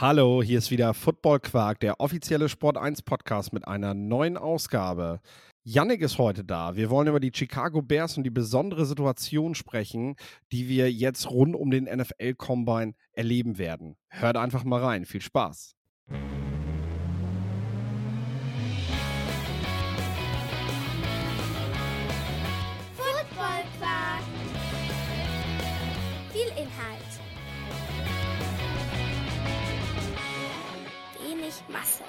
Hallo, hier ist wieder Football Quark, der offizielle Sport 1 Podcast mit einer neuen Ausgabe. Yannick ist heute da. Wir wollen über die Chicago Bears und die besondere Situation sprechen, die wir jetzt rund um den NFL Combine erleben werden. Hört einfach mal rein. Viel Spaß. Masse.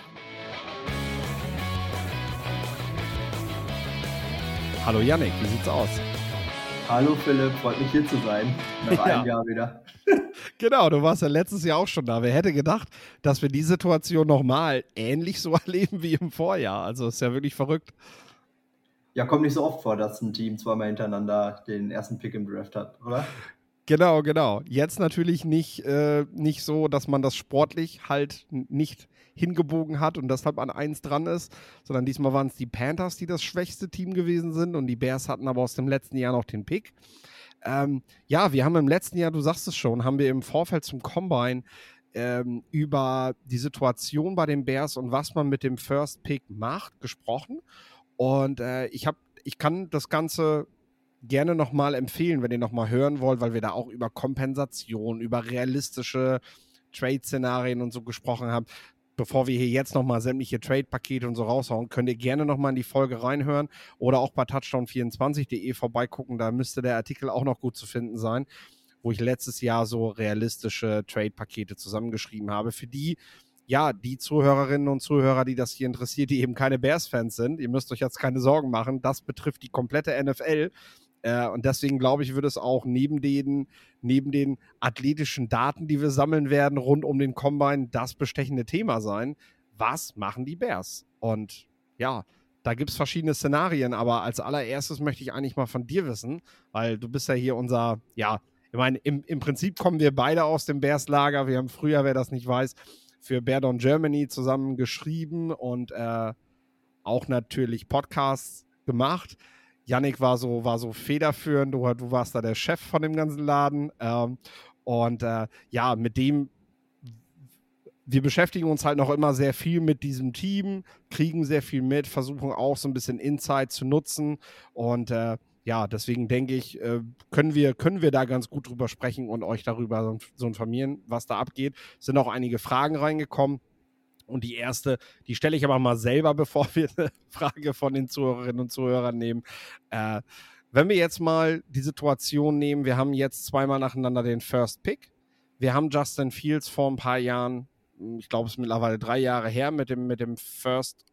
Hallo Yannick, wie sieht's aus? Hallo Philipp, freut mich hier zu sein. Nach Ja. einem Jahr wieder. Genau, du warst ja letztes Jahr auch schon da. Wer hätte gedacht, dass wir die Situation nochmal ähnlich so erleben wie im Vorjahr? Also ist ja wirklich verrückt. Ja, kommt nicht so oft vor, dass ein Team zweimal hintereinander den ersten Pick im Draft hat, oder? Genau, genau. Jetzt natürlich nicht, äh, nicht so, dass man das sportlich halt nicht hingebogen hat und deshalb an eins dran ist, sondern diesmal waren es die Panthers, die das schwächste Team gewesen sind und die Bears hatten aber aus dem letzten Jahr noch den Pick. Ähm, ja, wir haben im letzten Jahr, du sagst es schon, haben wir im Vorfeld zum Combine ähm, über die Situation bei den Bears und was man mit dem First Pick macht, gesprochen. Und äh, ich habe, ich kann das Ganze gerne nochmal empfehlen, wenn ihr nochmal hören wollt, weil wir da auch über Kompensation, über realistische Trade-Szenarien und so gesprochen haben. Bevor wir hier jetzt nochmal sämtliche Trade-Pakete und so raushauen, könnt ihr gerne nochmal in die Folge reinhören oder auch bei touchdown24.de vorbeigucken. Da müsste der Artikel auch noch gut zu finden sein, wo ich letztes Jahr so realistische Trade-Pakete zusammengeschrieben habe. Für die, ja, die Zuhörerinnen und Zuhörer, die das hier interessiert, die eben keine Bears-Fans sind, ihr müsst euch jetzt keine Sorgen machen. Das betrifft die komplette NFL. Äh, und deswegen glaube ich, wird es auch neben den, neben den athletischen Daten, die wir sammeln werden, rund um den Combine, das bestechende Thema sein. Was machen die Bears? Und ja, da gibt es verschiedene Szenarien, aber als allererstes möchte ich eigentlich mal von dir wissen, weil du bist ja hier unser, ja, ich meine, im, im Prinzip kommen wir beide aus dem Bears-Lager. Wir haben früher, wer das nicht weiß, für Bear Down Germany zusammen geschrieben und äh, auch natürlich Podcasts gemacht. Yannick war so, war so federführend, du, du warst da der Chef von dem ganzen Laden. Ähm, und äh, ja, mit dem, wir beschäftigen uns halt noch immer sehr viel mit diesem Team, kriegen sehr viel mit, versuchen auch so ein bisschen Insight zu nutzen. Und äh, ja, deswegen denke ich, äh, können, wir, können wir da ganz gut drüber sprechen und euch darüber so, so informieren, was da abgeht. Es sind auch einige Fragen reingekommen. Und die erste, die stelle ich aber mal selber, bevor wir eine Frage von den Zuhörerinnen und Zuhörern nehmen. Äh, wenn wir jetzt mal die Situation nehmen, wir haben jetzt zweimal nacheinander den First Pick. Wir haben Justin Fields vor ein paar Jahren, ich glaube, es ist mittlerweile drei Jahre her, mit dem, mit dem First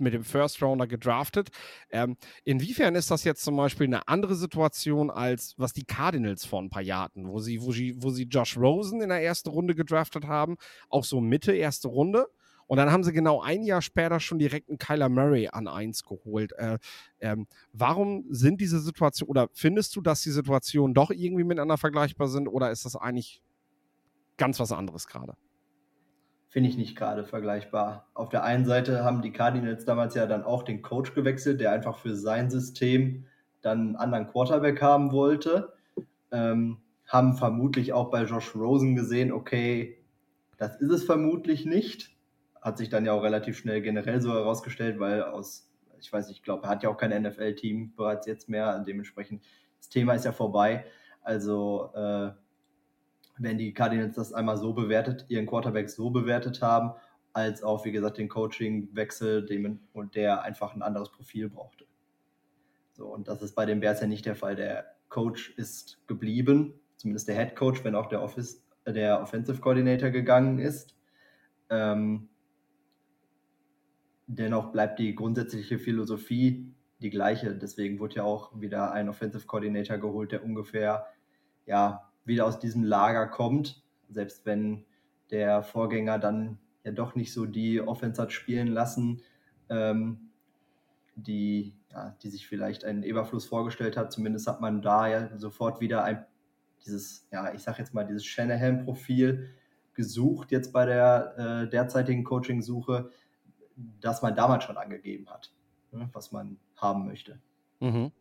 mit dem First Rounder gedraftet. Ähm, inwiefern ist das jetzt zum Beispiel eine andere Situation als was die Cardinals vor ein paar Jahren wo sie, wo sie, wo sie Josh Rosen in der ersten Runde gedraftet haben, auch so Mitte erste Runde. Und dann haben sie genau ein Jahr später schon direkt einen Kyler Murray an eins geholt. Äh, ähm, warum sind diese Situationen, oder findest du, dass die Situationen doch irgendwie miteinander vergleichbar sind, oder ist das eigentlich ganz was anderes gerade? Finde ich nicht gerade vergleichbar. Auf der einen Seite haben die Cardinals damals ja dann auch den Coach gewechselt, der einfach für sein System dann einen anderen Quarterback haben wollte. Ähm, haben vermutlich auch bei Josh Rosen gesehen, okay, das ist es vermutlich nicht. Hat sich dann ja auch relativ schnell generell so herausgestellt, weil aus, ich weiß nicht, ich glaube, er hat ja auch kein NFL-Team bereits jetzt mehr. Dementsprechend, das Thema ist ja vorbei. Also, äh, wenn die Cardinals das einmal so bewertet, ihren Quarterback so bewertet haben, als auch, wie gesagt, den Coaching-Wechsel, dem, und der einfach ein anderes Profil brauchte. So, und das ist bei den Bears ja nicht der Fall. Der Coach ist geblieben, zumindest der Head Coach, wenn auch der, Office, äh, der Offensive Coordinator gegangen ist. Ähm, dennoch bleibt die grundsätzliche Philosophie die gleiche. Deswegen wurde ja auch wieder ein Offensive Coordinator geholt, der ungefähr ja, wieder aus diesem Lager kommt, selbst wenn der Vorgänger dann ja doch nicht so die Offense hat spielen lassen, ähm, die, ja, die sich vielleicht einen Eberfluss vorgestellt hat. Zumindest hat man da ja sofort wieder ein, dieses, ja, ich sag jetzt mal, dieses Shanahan-Profil gesucht, jetzt bei der äh, derzeitigen Coaching-Suche, das man damals schon angegeben hat, ne, was man haben möchte. Mhm.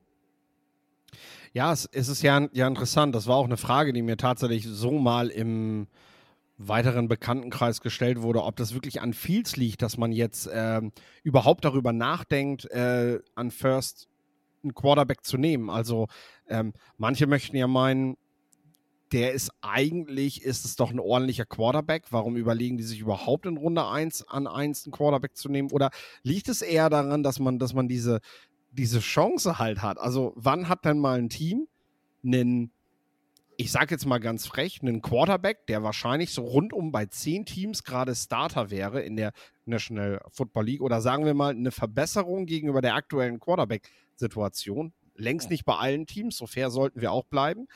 Ja, es, es ist ja, ja interessant. Das war auch eine Frage, die mir tatsächlich so mal im, weiteren Bekanntenkreis gestellt wurde, ob das wirklich an Fields liegt, dass man jetzt äh, überhaupt darüber nachdenkt, äh, an First einen Quarterback zu nehmen. Also ähm, manche möchten ja meinen, der ist eigentlich, ist es doch ein ordentlicher Quarterback. Warum überlegen die sich überhaupt in Runde 1 an 1 einen Quarterback zu nehmen? Oder liegt es eher daran, dass man, dass man diese, diese Chance halt hat? Also wann hat denn mal ein Team einen ich sage jetzt mal ganz frech, einen Quarterback, der wahrscheinlich so rundum bei zehn Teams gerade Starter wäre in der National Football League oder sagen wir mal eine Verbesserung gegenüber der aktuellen Quarterback-Situation. Längst nicht bei allen Teams, so fair sollten wir auch bleiben.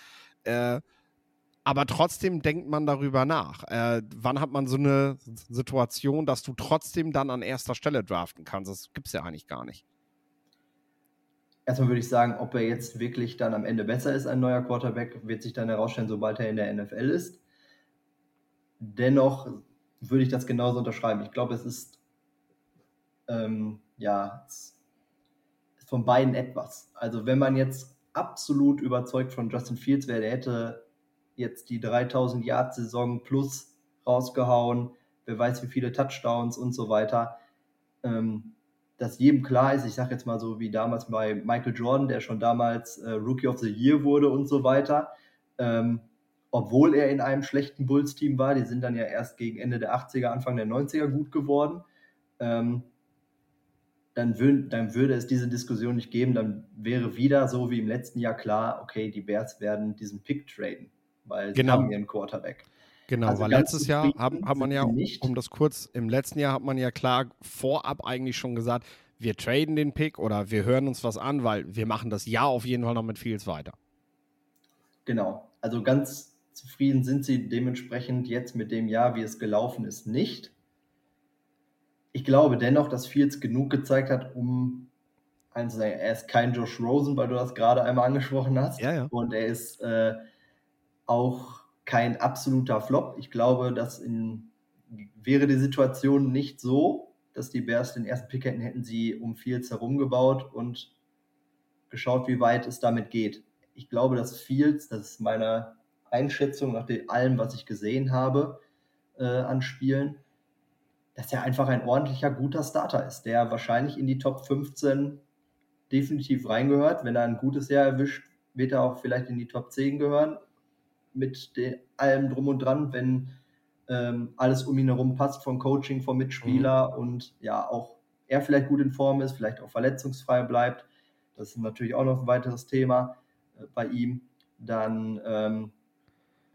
Äh, aber trotzdem denkt man darüber nach. Äh, wann hat man so eine Situation, dass du trotzdem dann an erster Stelle draften kannst? Das gibt es ja eigentlich gar nicht erstmal würde ich sagen, ob er jetzt wirklich dann am Ende besser ist, ein neuer Quarterback, wird sich dann herausstellen, sobald er in der NFL ist. Dennoch würde ich das genauso unterschreiben. Ich glaube, es ist ähm, ja ist von beiden etwas. Also wenn man jetzt absolut überzeugt von Justin Fields wäre, der hätte jetzt die 3000 Yard Saison plus rausgehauen, wer weiß wie viele Touchdowns und so weiter. Ähm, dass jedem klar ist, ich sage jetzt mal so wie damals bei Michael Jordan, der schon damals äh, Rookie of the Year wurde und so weiter, ähm, obwohl er in einem schlechten Bulls-Team war, die sind dann ja erst gegen Ende der 80er, Anfang der 90er gut geworden, ähm, dann, würd, dann würde es diese Diskussion nicht geben, dann wäre wieder so wie im letzten Jahr klar, okay, die Bears werden diesen Pick traden, weil genau. sie haben ihren Quarterback. Genau, also weil letztes Jahr hat, hat man ja, nicht. um das kurz, im letzten Jahr hat man ja klar vorab eigentlich schon gesagt, wir traden den Pick oder wir hören uns was an, weil wir machen das Jahr auf jeden Fall noch mit Fields weiter. Genau, also ganz zufrieden sind sie dementsprechend jetzt mit dem Jahr, wie es gelaufen ist, nicht. Ich glaube dennoch, dass Fields genug gezeigt hat, um eins zu sagen, er ist kein Josh Rosen, weil du das gerade einmal angesprochen hast. Ja, ja. Und er ist äh, auch kein absoluter Flop. Ich glaube, dass wäre die Situation nicht so, dass die Bears den ersten Pick hätten, hätten sie um Fields herumgebaut und geschaut, wie weit es damit geht. Ich glaube, dass Fields, das ist meine Einschätzung nach allem, was ich gesehen habe äh, an Spielen, dass er einfach ein ordentlicher, guter Starter ist, der wahrscheinlich in die Top 15 definitiv reingehört. Wenn er ein gutes Jahr erwischt, wird er auch vielleicht in die Top 10 gehören mit allem drum und dran, wenn ähm, alles um ihn herum passt, vom Coaching, vom Mitspieler mhm. und ja, auch er vielleicht gut in Form ist, vielleicht auch verletzungsfrei bleibt. Das ist natürlich auch noch ein weiteres Thema äh, bei ihm. Dann, ähm,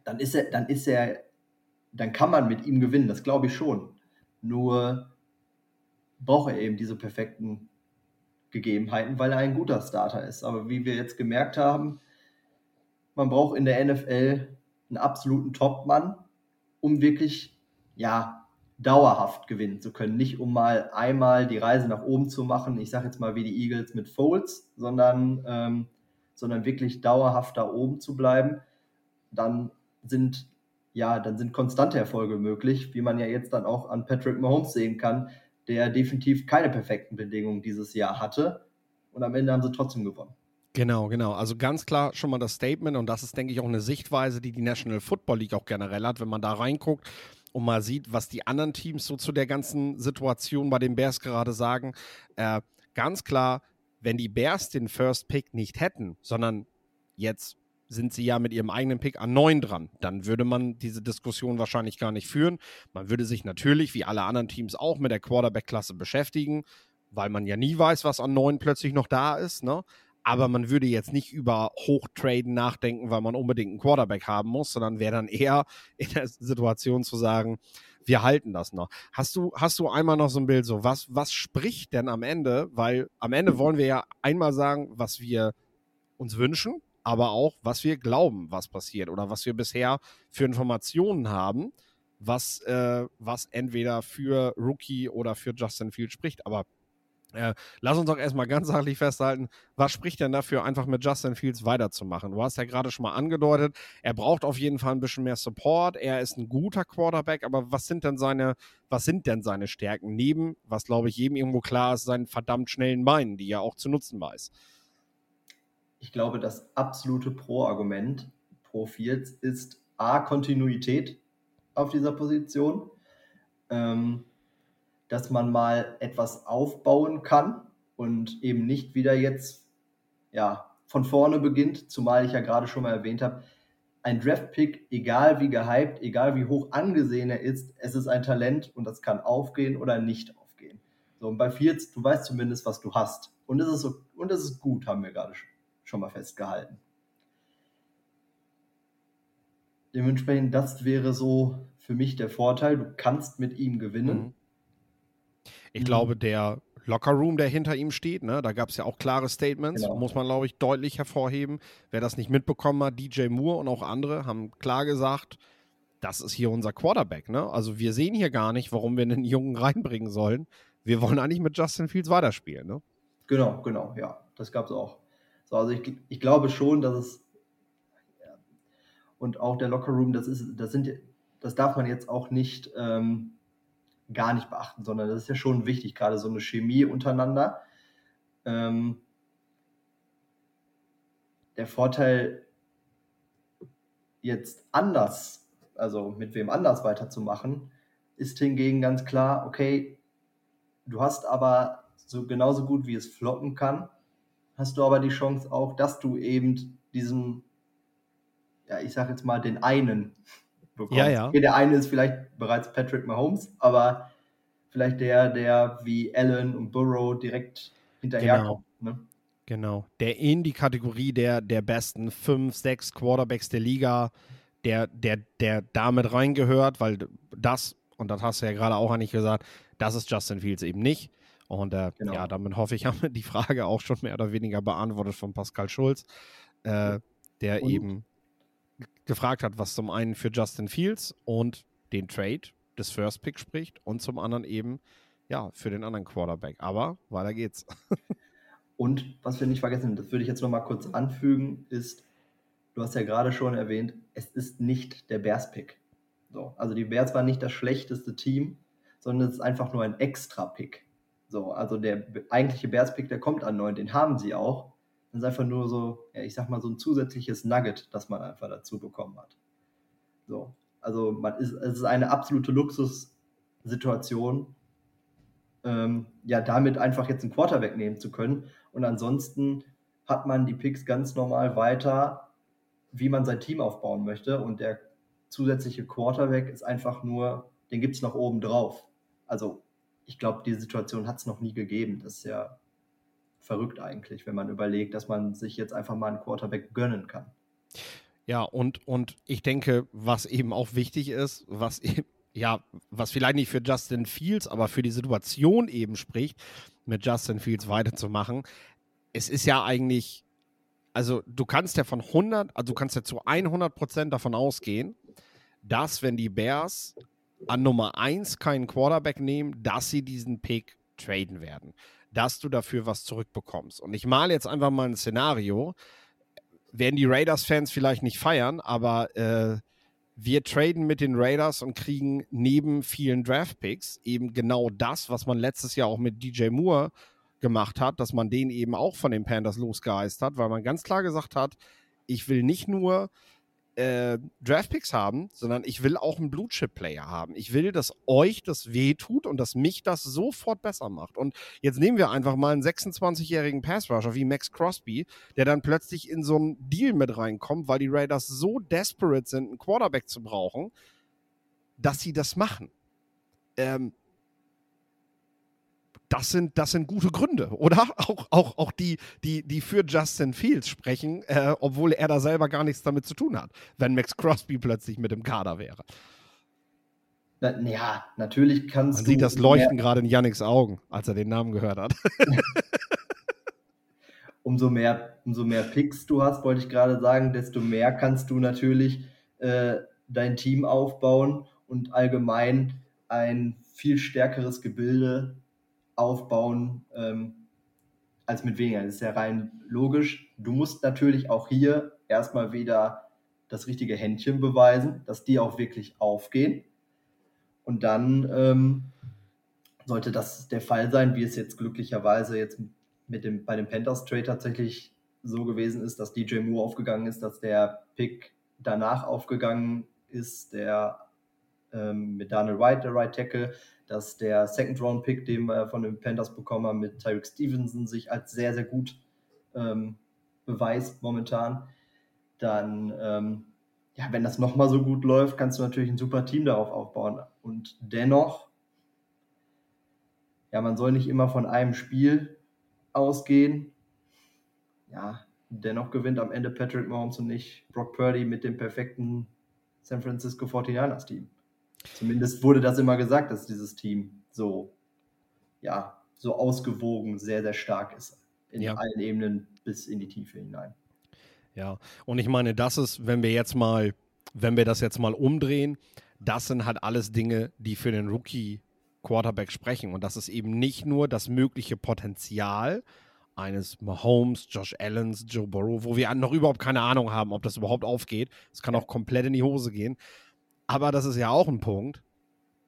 dann ist er, dann ist er, dann kann man mit ihm gewinnen, das glaube ich schon. Nur braucht er eben diese perfekten Gegebenheiten, weil er ein guter Starter ist. Aber wie wir jetzt gemerkt haben, man braucht in der NFL einen absoluten Top-Mann, um wirklich, ja, dauerhaft gewinnen zu können. Nicht um mal einmal die Reise nach oben zu machen, ich sage jetzt mal wie die Eagles mit Folds, sondern, ähm, sondern wirklich dauerhaft da oben zu bleiben. Dann sind, ja, dann sind konstante Erfolge möglich, wie man ja jetzt dann auch an Patrick Mahomes sehen kann, der definitiv keine perfekten Bedingungen dieses Jahr hatte. Und am Ende haben sie trotzdem gewonnen. Genau, genau. Also ganz klar schon mal das Statement und das ist, denke ich, auch eine Sichtweise, die die National Football League auch generell hat, wenn man da reinguckt und mal sieht, was die anderen Teams so zu der ganzen Situation bei den Bears gerade sagen. Äh, ganz klar, wenn die Bears den First Pick nicht hätten, sondern jetzt sind sie ja mit ihrem eigenen Pick an neun dran. Dann würde man diese Diskussion wahrscheinlich gar nicht führen. Man würde sich natürlich, wie alle anderen Teams, auch mit der Quarterback-Klasse beschäftigen, weil man ja nie weiß, was an neun plötzlich noch da ist. Ne? Aber man würde jetzt nicht über Hochtraden nachdenken, weil man unbedingt einen Quarterback haben muss, sondern wäre dann eher in der Situation zu sagen, wir halten das noch. Hast du, hast du einmal noch so ein Bild, so was, was spricht denn am Ende? Weil am Ende wollen wir ja einmal sagen, was wir uns wünschen, aber auch, was wir glauben, was passiert oder was wir bisher für Informationen haben, was, äh, was entweder für Rookie oder für Justin Field spricht. Aber äh, lass uns doch erstmal ganz sachlich festhalten, was spricht denn dafür, einfach mit Justin Fields weiterzumachen? Du hast ja gerade schon mal angedeutet, er braucht auf jeden Fall ein bisschen mehr Support, er ist ein guter Quarterback, aber was sind denn seine, was sind denn seine Stärken? Neben, was glaube ich jedem irgendwo klar ist, seinen verdammt schnellen Beinen, die er auch zu nutzen weiß. Ich glaube, das absolute Pro-Argument pro Fields ist A, Kontinuität. auf dieser Position. Ähm, dass man mal etwas aufbauen kann und eben nicht wieder jetzt ja, von vorne beginnt, zumal ich ja gerade schon mal erwähnt habe, ein Draft-Pick, egal wie gehypt, egal wie hoch angesehen er ist, es ist ein Talent und das kann aufgehen oder nicht aufgehen. So, und bei Fields, du weißt zumindest, was du hast. Und es ist, so, und es ist gut, haben wir gerade schon mal festgehalten. Dementsprechend, das wäre so für mich der Vorteil. Du kannst mit ihm gewinnen. Mhm. Ich mhm. glaube, der Lockerroom, der hinter ihm steht, ne, da gab es ja auch klare Statements, genau. muss man, glaube ich, deutlich hervorheben. Wer das nicht mitbekommen hat, DJ Moore und auch andere haben klar gesagt, das ist hier unser Quarterback. Ne? Also wir sehen hier gar nicht, warum wir einen Jungen reinbringen sollen. Wir wollen eigentlich mit Justin Fields weiterspielen. Ne? Genau, genau, ja, das gab es auch. So, also ich, ich glaube schon, dass es und auch der Lockerroom, das ist, das sind, das darf man jetzt auch nicht ähm, gar nicht beachten, sondern das ist ja schon wichtig, gerade so eine Chemie untereinander. Ähm, der Vorteil, jetzt anders, also mit wem anders weiterzumachen, ist hingegen ganz klar, okay, du hast aber so genauso gut wie es floppen kann, hast du aber die Chance auch, dass du eben diesen, ja, ich sag jetzt mal, den einen bekommst. Ja, ja. Okay, der eine ist vielleicht bereits Patrick Mahomes, aber vielleicht der, der wie Allen und Burrow direkt hinterherkommt. Genau. Ne? Genau. Der in die Kategorie der, der besten fünf, sechs Quarterbacks der Liga, der, der, der damit reingehört, weil das, und das hast du ja gerade auch eigentlich gesagt, das ist Justin Fields eben nicht. Und äh, genau. ja, damit hoffe ich, haben wir die Frage auch schon mehr oder weniger beantwortet von Pascal Schulz, äh, der und? eben gefragt hat, was zum einen für Justin Fields und den Trade des First Pick spricht und zum anderen eben ja für den anderen Quarterback. Aber weiter geht's. und was wir nicht vergessen, das würde ich jetzt noch mal kurz anfügen, ist, du hast ja gerade schon erwähnt, es ist nicht der Bears Pick. So, also die Bears waren nicht das schlechteste Team, sondern es ist einfach nur ein Extra Pick. So, also der eigentliche Bears Pick, der kommt an neun, den haben sie auch. Das ist einfach nur so, ja, ich sag mal, so ein zusätzliches Nugget, das man einfach dazu bekommen hat. So. Also man ist, es ist eine absolute Luxussituation, ähm, ja, damit einfach jetzt einen Quarter wegnehmen zu können. Und ansonsten hat man die Picks ganz normal weiter, wie man sein Team aufbauen möchte. Und der zusätzliche Quarterback ist einfach nur, den gibt es noch oben drauf. Also ich glaube, die Situation hat es noch nie gegeben. Das ist ja verrückt eigentlich, wenn man überlegt, dass man sich jetzt einfach mal einen Quarterback gönnen kann. Ja, und, und ich denke, was eben auch wichtig ist, was eben, ja, was vielleicht nicht für Justin Fields, aber für die Situation eben spricht, mit Justin Fields weiterzumachen. Es ist ja eigentlich, also du kannst ja von 100, also du kannst ja zu 100 Prozent davon ausgehen, dass wenn die Bears an Nummer 1 keinen Quarterback nehmen, dass sie diesen Pick traden werden dass du dafür was zurückbekommst. Und ich male jetzt einfach mal ein Szenario. Werden die Raiders-Fans vielleicht nicht feiern, aber äh, wir traden mit den Raiders und kriegen neben vielen Draft-Picks eben genau das, was man letztes Jahr auch mit DJ Moore gemacht hat, dass man den eben auch von den Panthers losgeheist hat, weil man ganz klar gesagt hat, ich will nicht nur äh, Draftpicks haben, sondern ich will auch einen Blue Chip Player haben. Ich will, dass euch das wehtut und dass mich das sofort besser macht. Und jetzt nehmen wir einfach mal einen 26-jährigen Pass Rusher wie Max Crosby, der dann plötzlich in so einen Deal mit reinkommt, weil die Raiders so desperate sind, einen Quarterback zu brauchen, dass sie das machen. Ähm, das sind, das sind gute Gründe, oder? Auch, auch, auch die, die, die für Justin Fields sprechen, äh, obwohl er da selber gar nichts damit zu tun hat, wenn Max Crosby plötzlich mit im Kader wäre. Na, ja, natürlich kannst Man du. Man sieht das Leuchten gerade in Yannicks Augen, als er den Namen gehört hat. umso, mehr, umso mehr Picks du hast, wollte ich gerade sagen, desto mehr kannst du natürlich äh, dein Team aufbauen und allgemein ein viel stärkeres Gebilde aufbauen ähm, als mit weniger. Das ist ja rein logisch. Du musst natürlich auch hier erstmal wieder das richtige Händchen beweisen, dass die auch wirklich aufgehen. Und dann ähm, sollte das der Fall sein, wie es jetzt glücklicherweise jetzt mit dem, bei dem Panthers Trade tatsächlich so gewesen ist, dass DJ Moore aufgegangen ist, dass der Pick danach aufgegangen ist, der ähm, mit Daniel White, der Right Tackle, dass der Second-Round-Pick, den wir von den Panthers bekommen haben, mit Tyreek Stevenson sich als sehr, sehr gut ähm, beweist momentan. Dann, ähm, ja, wenn das nochmal so gut läuft, kannst du natürlich ein super Team darauf aufbauen. Und dennoch, ja, man soll nicht immer von einem Spiel ausgehen. Ja, dennoch gewinnt am Ende Patrick Mahomes und nicht Brock Purdy mit dem perfekten San Francisco 49ers Team. Zumindest wurde das immer gesagt, dass dieses Team so, ja, so ausgewogen, sehr, sehr stark ist. In ja. allen Ebenen bis in die Tiefe hinein. Ja, und ich meine, das ist, wenn wir jetzt mal, wenn wir das jetzt mal umdrehen, das sind halt alles Dinge, die für den Rookie Quarterback sprechen. Und das ist eben nicht nur das mögliche Potenzial eines Mahomes, Josh Allens, Joe Burrow, wo wir noch überhaupt keine Ahnung haben, ob das überhaupt aufgeht. Es kann auch komplett in die Hose gehen. Aber das ist ja auch ein Punkt.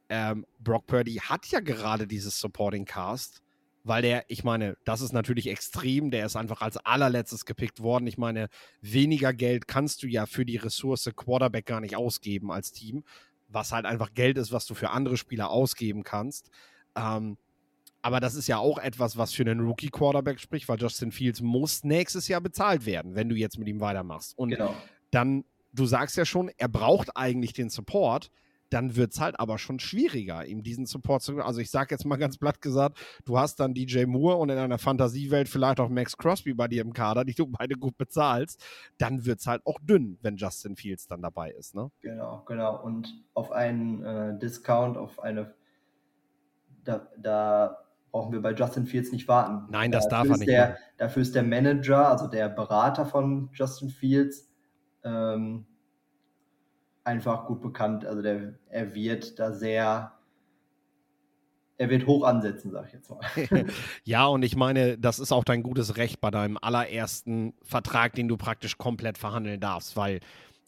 Ähm, Brock Purdy hat ja gerade dieses Supporting Cast, weil der, ich meine, das ist natürlich extrem. Der ist einfach als allerletztes gepickt worden. Ich meine, weniger Geld kannst du ja für die Ressource Quarterback gar nicht ausgeben als Team, was halt einfach Geld ist, was du für andere Spieler ausgeben kannst. Ähm, aber das ist ja auch etwas, was für einen Rookie-Quarterback spricht, weil Justin Fields muss nächstes Jahr bezahlt werden, wenn du jetzt mit ihm weitermachst. Und genau. dann du sagst ja schon, er braucht eigentlich den Support, dann wird es halt aber schon schwieriger, ihm diesen Support zu. Also ich sage jetzt mal ganz platt gesagt, du hast dann DJ Moore und in einer Fantasiewelt vielleicht auch Max Crosby bei dir im Kader, die du beide gut bezahlst, dann wird es halt auch dünn, wenn Justin Fields dann dabei ist. Ne? Genau, genau. Und auf einen äh, Discount, auf eine, da, da brauchen wir bei Justin Fields nicht warten. Nein, das dafür darf er nicht. Der, dafür ist der Manager, also der Berater von Justin Fields, ähm, einfach gut bekannt. Also der, er wird da sehr, er wird hoch ansetzen, sag ich jetzt mal. ja, und ich meine, das ist auch dein gutes Recht bei deinem allerersten Vertrag, den du praktisch komplett verhandeln darfst, weil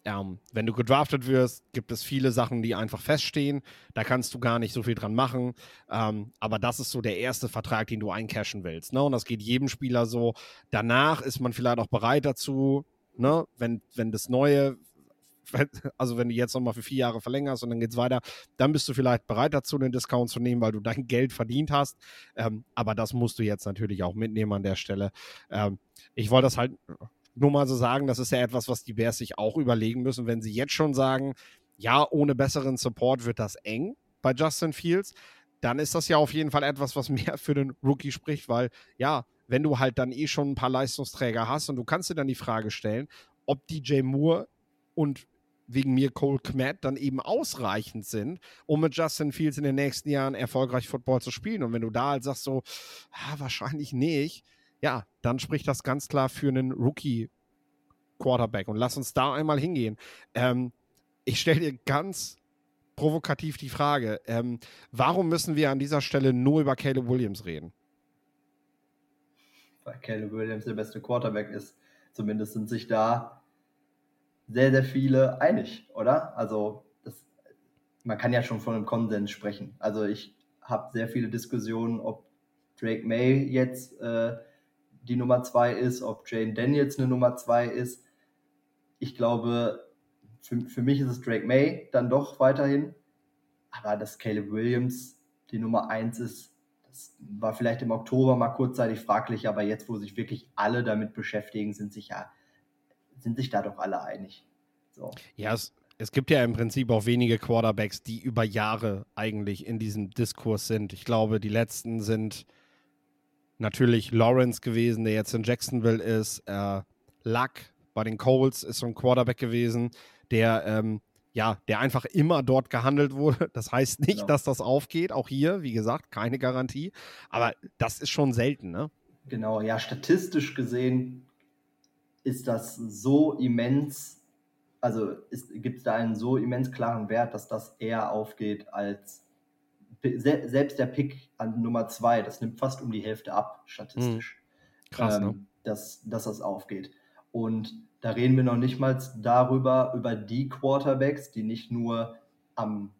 ähm, wenn du gedraftet wirst, gibt es viele Sachen, die einfach feststehen. Da kannst du gar nicht so viel dran machen. Ähm, aber das ist so der erste Vertrag, den du eincashen willst. Ne? Und das geht jedem Spieler so. Danach ist man vielleicht auch bereit dazu, ne, wenn, wenn das Neue, also wenn du jetzt nochmal für vier Jahre verlängerst und dann geht es weiter, dann bist du vielleicht bereit dazu, den Discount zu nehmen, weil du dein Geld verdient hast. Ähm, aber das musst du jetzt natürlich auch mitnehmen an der Stelle. Ähm, ich wollte das halt nur mal so sagen, das ist ja etwas, was die Bears sich auch überlegen müssen, wenn sie jetzt schon sagen, ja, ohne besseren Support wird das eng bei Justin Fields, dann ist das ja auf jeden Fall etwas, was mehr für den Rookie spricht, weil ja, wenn du halt dann eh schon ein paar Leistungsträger hast und du kannst dir dann die Frage stellen, ob DJ Moore und wegen mir Cole Kmet dann eben ausreichend sind, um mit Justin Fields in den nächsten Jahren erfolgreich Football zu spielen. Und wenn du da halt sagst so, ah, wahrscheinlich nicht, ja, dann spricht das ganz klar für einen Rookie Quarterback. Und lass uns da einmal hingehen. Ähm, ich stelle dir ganz provokativ die Frage, ähm, warum müssen wir an dieser Stelle nur über Caleb Williams reden? Weil Caleb Williams der beste Quarterback ist. Zumindest sind sich da sehr, sehr viele einig, oder? Also das, man kann ja schon von einem Konsens sprechen. Also ich habe sehr viele Diskussionen, ob Drake May jetzt äh, die Nummer zwei ist, ob Jane Daniels eine Nummer zwei ist. Ich glaube, für, für mich ist es Drake May dann doch weiterhin. Aber dass Caleb Williams die Nummer eins ist, war vielleicht im Oktober mal kurzzeitig fraglich, aber jetzt, wo sich wirklich alle damit beschäftigen, sind sich ja, sind sich da doch alle einig. So. Ja, es, es gibt ja im Prinzip auch wenige Quarterbacks, die über Jahre eigentlich in diesem Diskurs sind. Ich glaube, die letzten sind natürlich Lawrence gewesen, der jetzt in Jacksonville ist. Äh, Luck bei den Colts ist so ein Quarterback gewesen, der ähm, ja, der einfach immer dort gehandelt wurde. Das heißt nicht, genau. dass das aufgeht. Auch hier, wie gesagt, keine Garantie. Aber das ist schon selten, ne? Genau, ja, statistisch gesehen ist das so immens, also gibt es da einen so immens klaren Wert, dass das eher aufgeht als selbst der Pick an Nummer zwei, das nimmt fast um die Hälfte ab, statistisch. Hm. Krass, ähm, ne? Dass, dass das aufgeht. Und da reden wir noch nicht mal darüber, über die Quarterbacks, die nicht nur am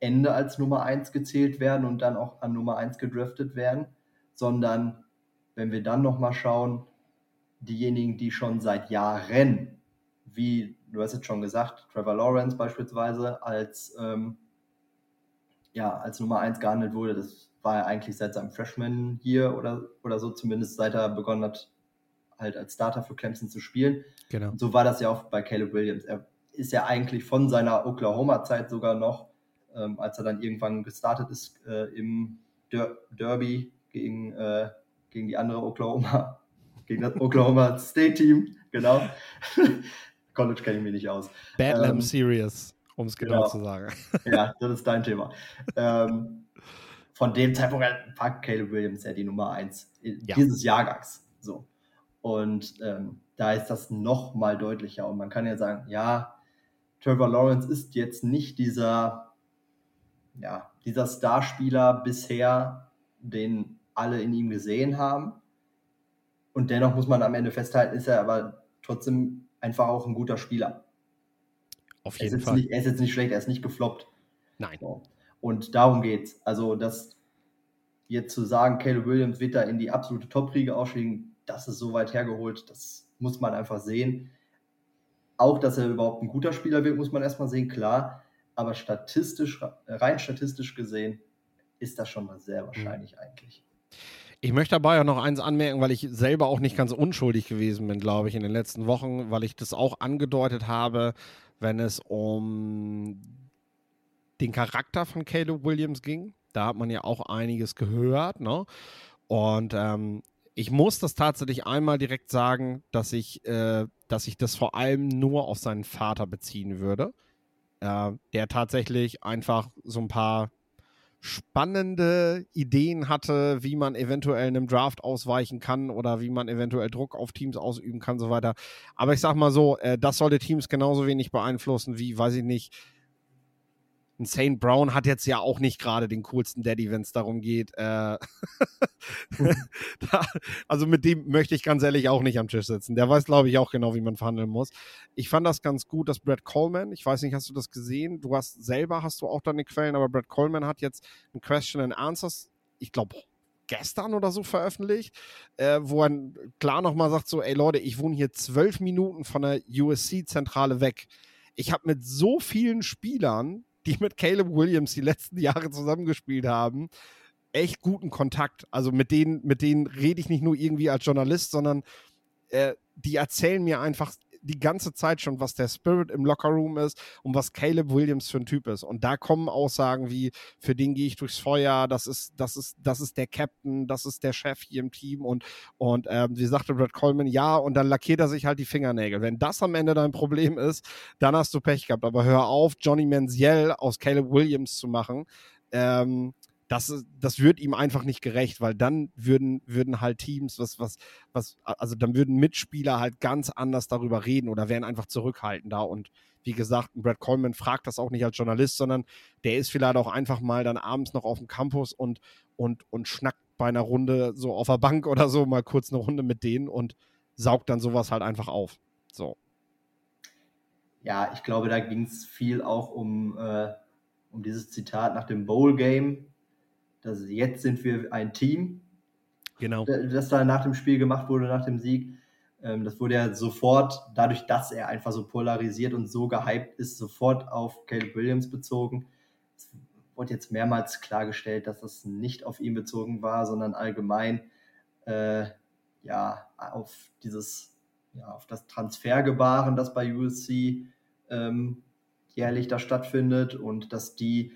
Ende als Nummer 1 gezählt werden und dann auch an Nummer 1 gedraftet werden, sondern wenn wir dann nochmal schauen, diejenigen, die schon seit Jahren, wie du hast jetzt schon gesagt, Trevor Lawrence beispielsweise als ähm, ja, als Nummer 1 gehandelt wurde. Das war er eigentlich seit seinem Freshman hier oder, oder so, zumindest seit er begonnen hat, halt als Starter für Clemson zu spielen. Genau. Und so war das ja auch bei Caleb Williams. Er ist ja eigentlich von seiner Oklahoma-Zeit sogar noch, ähm, als er dann irgendwann gestartet ist äh, im Der Derby gegen, äh, gegen die andere Oklahoma, gegen das Oklahoma State Team, genau. College kenne ich mich nicht aus. Badlam Ähm, Serious, um es genau, genau. zu sagen. ja, das ist dein Thema. Ähm, von dem Zeitpunkt an war Caleb Williams ja die Nummer 1 Ja. dieses Jahrgangs. So. Und ähm, da ist das noch mal deutlicher. Und man kann ja sagen, ja, Trevor Lawrence ist jetzt nicht dieser, ja, dieser Starspieler bisher, den alle in ihm gesehen haben. Und dennoch muss man am Ende festhalten, ist er aber trotzdem einfach auch ein guter Spieler. Auf Er jeden jetzt Fall. nicht, er ist jetzt nicht schlecht, er ist nicht gefloppt. Nein. So. Und darum geht's. Also, das jetzt zu sagen, Caleb Williams wird da in die absolute Top-Riege aufstiegen, das ist so weit hergeholt, das muss man einfach sehen. Auch, dass er überhaupt ein guter Spieler wird, muss man erstmal sehen, klar. Aber statistisch, rein statistisch gesehen, ist das schon mal sehr Mhm. wahrscheinlich eigentlich. Ich möchte dabei auch noch eins anmerken, weil ich selber auch nicht ganz unschuldig gewesen bin, glaube ich, in den letzten Wochen, weil ich das auch angedeutet habe, wenn es um den Charakter von Caleb Williams ging. Da hat man ja auch einiges gehört, ne? Und ähm, ich muss das tatsächlich einmal direkt sagen, dass ich, äh, dass ich das vor allem nur auf seinen Vater beziehen würde, äh, der tatsächlich einfach so ein paar spannende Ideen hatte, wie man eventuell einem Draft ausweichen kann oder wie man eventuell Druck auf Teams ausüben kann, so weiter. Aber ich sag mal so, äh, das sollte Teams genauso wenig beeinflussen wie, weiß ich nicht, ein St. Brown hat jetzt ja auch nicht gerade den coolsten Daddy, wenn es darum geht. Äh, da, also mit dem möchte ich ganz ehrlich auch nicht am Tisch sitzen. Der weiß, glaube ich, auch genau, wie man verhandeln muss. Ich fand das ganz gut, dass Brad Coleman, ich weiß nicht, hast du das gesehen? Du hast selber, hast du auch deine Quellen, aber Brad Coleman hat jetzt ein Question and Answers, ich glaube, gestern oder so veröffentlicht, äh, wo er klar nochmal sagt, so, ey Leute, ich wohne hier zwölf Minuten von der USC-Zentrale weg. Ich habe mit so vielen Spielern, die mit Caleb Williams die letzten Jahre zusammengespielt haben, echt guten Kontakt. Also mit denen, mit denen rede ich nicht nur irgendwie als Journalist, sondern äh, die erzählen mir einfach die ganze Zeit schon, was der Spirit im Lockerroom ist und was Caleb Williams für ein Typ ist. Und da kommen Aussagen wie, für den gehe ich durchs Feuer, das ist, das ist, das ist der Captain, das ist der Chef hier im Team und, und ähm, wie sagte Brad Coleman, ja, und dann lackiert er sich halt die Fingernägel. Wenn das am Ende dein Problem ist, dann hast du Pech gehabt. Aber hör auf, Johnny Manziel aus Caleb Williams zu machen. Ähm, das, das wird ihm einfach nicht gerecht, weil dann würden, würden halt Teams, was, was, was, also dann würden Mitspieler halt ganz anders darüber reden oder wären einfach zurückhaltender. Und wie gesagt, Brad Coleman fragt das auch nicht als Journalist, sondern der ist vielleicht auch einfach mal dann abends noch auf dem Campus und, und, und schnackt bei einer Runde so auf der Bank oder so mal kurz eine Runde mit denen und saugt dann sowas halt einfach auf. So. Ja, ich glaube, da ging es viel auch um, äh, um dieses Zitat nach dem Bowl-Game. Dass Jetzt sind wir ein Team, Genau. das da nach dem Spiel gemacht wurde, nach dem Sieg. Ähm, das wurde ja sofort, dadurch, dass er einfach so polarisiert und so gehypt ist, sofort auf Caleb Williams bezogen. Es wurde jetzt mehrmals klargestellt, dass das nicht auf ihn bezogen war, sondern allgemein äh, ja, auf dieses, ja, auf das Transfergebaren, das bei USC ähm, jährlich da stattfindet und dass die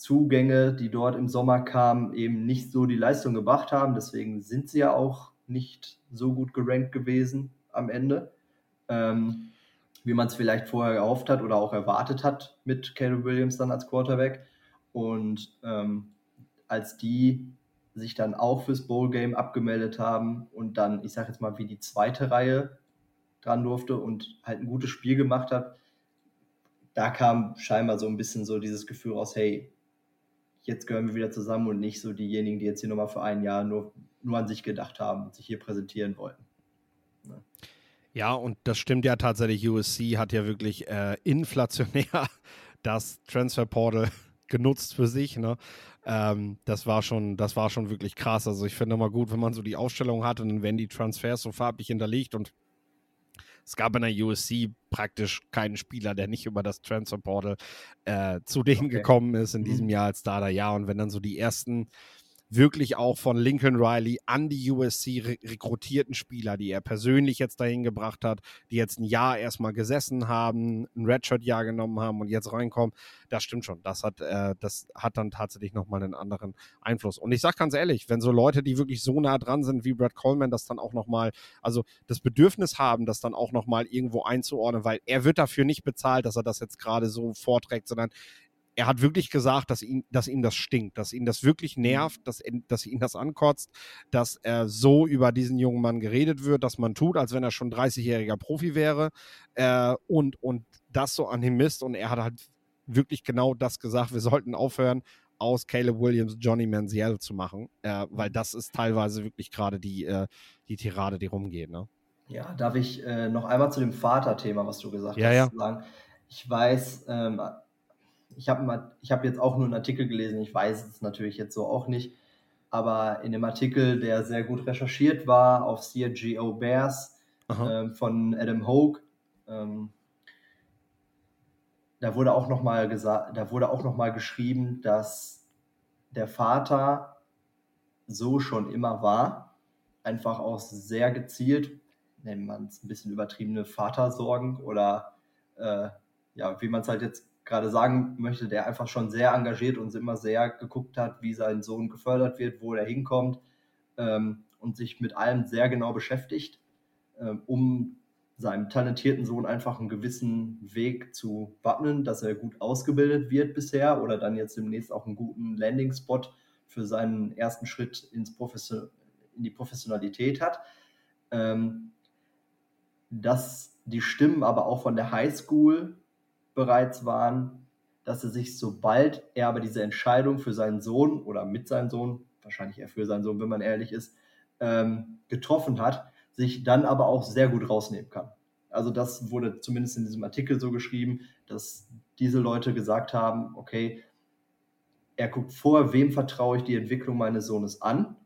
Zugänge, die dort im Sommer kamen, eben nicht so die Leistung gebracht haben. Deswegen sind sie ja auch nicht so gut gerankt gewesen am Ende, ähm, wie man es vielleicht vorher gehofft hat oder auch erwartet hat mit Caleb Williams dann als Quarterback. Und ähm, als die sich dann auch fürs Bowl-Game abgemeldet haben und dann, ich sage jetzt mal, wie die zweite Reihe dran durfte und halt ein gutes Spiel gemacht hat, da kam scheinbar so ein bisschen so dieses Gefühl raus, hey, jetzt gehören wir wieder zusammen und nicht so diejenigen, die jetzt hier nochmal für ein Jahr nur, nur an sich gedacht haben und sich hier präsentieren wollten. Ja, und das stimmt ja tatsächlich. USC hat ja wirklich äh, inflationär das Transfer Portal genutzt für sich. Ne? Ähm, das war schon, das war schon wirklich krass. Also ich finde immer gut, wenn man so die Ausstellung hat und werden die Transfers so farblich hinterlegt und es gab in der USC praktisch keinen Spieler, der nicht über das Transfer Portal äh, zu denen okay. gekommen ist in mhm. diesem Jahr als Starter. Ja, und wenn dann so die ersten wirklich auch von Lincoln Riley an die USC re rekrutierten Spieler, die er persönlich jetzt dahin gebracht hat, die jetzt ein Jahr erstmal gesessen haben, ein Redshirt-Jahr genommen haben und jetzt reinkommen, das stimmt schon. Das hat, äh, das hat dann tatsächlich nochmal einen anderen Einfluss. Und ich sage ganz ehrlich, wenn so Leute, die wirklich so nah dran sind wie Brad Coleman, das dann auch nochmal, also das Bedürfnis haben, das dann auch nochmal irgendwo einzuordnen, weil er wird dafür nicht bezahlt, dass er das jetzt gerade so vorträgt, sondern er hat wirklich gesagt, dass, ihn, dass ihm das stinkt, dass ihn das wirklich mhm. nervt, dass, dass ihn das ankotzt, dass er so über diesen jungen Mann geredet wird, dass man tut, als wenn er schon 30-jähriger Profi wäre äh, und, und das so an ihm misst. Und er hat halt wirklich genau das gesagt, wir sollten aufhören, aus Caleb Williams Johnny Manziel zu machen, äh, weil mhm. das ist teilweise wirklich gerade die, äh, die Tirade, die rumgeht. Ne? Ja, darf ich äh, noch einmal zu dem Vaterthema, was du gesagt ja, hast, ja. sagen? Ich weiß, ähm, ich habe hab jetzt auch nur einen Artikel gelesen, ich weiß es natürlich jetzt so auch nicht, aber in dem Artikel, der sehr gut recherchiert war auf CRGO Bears ähm, von Adam Hogue, ähm, da wurde auch nochmal gesagt, da wurde auch noch mal geschrieben, dass der Vater so schon immer war, einfach auch sehr gezielt, nennt man es ein bisschen übertriebene Vatersorgen oder äh, ja, wie man es halt jetzt gerade sagen möchte, der einfach schon sehr engagiert und immer sehr geguckt hat, wie sein Sohn gefördert wird, wo er hinkommt ähm, und sich mit allem sehr genau beschäftigt, ähm, um seinem talentierten Sohn einfach einen gewissen Weg zu wappnen, dass er gut ausgebildet wird bisher oder dann jetzt demnächst auch einen guten Landing-Spot für seinen ersten Schritt ins in die Professionalität hat. Ähm, dass die Stimmen aber auch von der Highschool bereits waren, dass er sich, sobald er aber diese Entscheidung für seinen Sohn oder mit seinem Sohn, wahrscheinlich eher für seinen Sohn, wenn man ehrlich ist, ähm, getroffen hat, sich dann aber auch sehr gut rausnehmen kann. Also das wurde zumindest in diesem Artikel so geschrieben, dass diese Leute gesagt haben, okay, er guckt vor, wem vertraue ich die Entwicklung meines Sohnes an.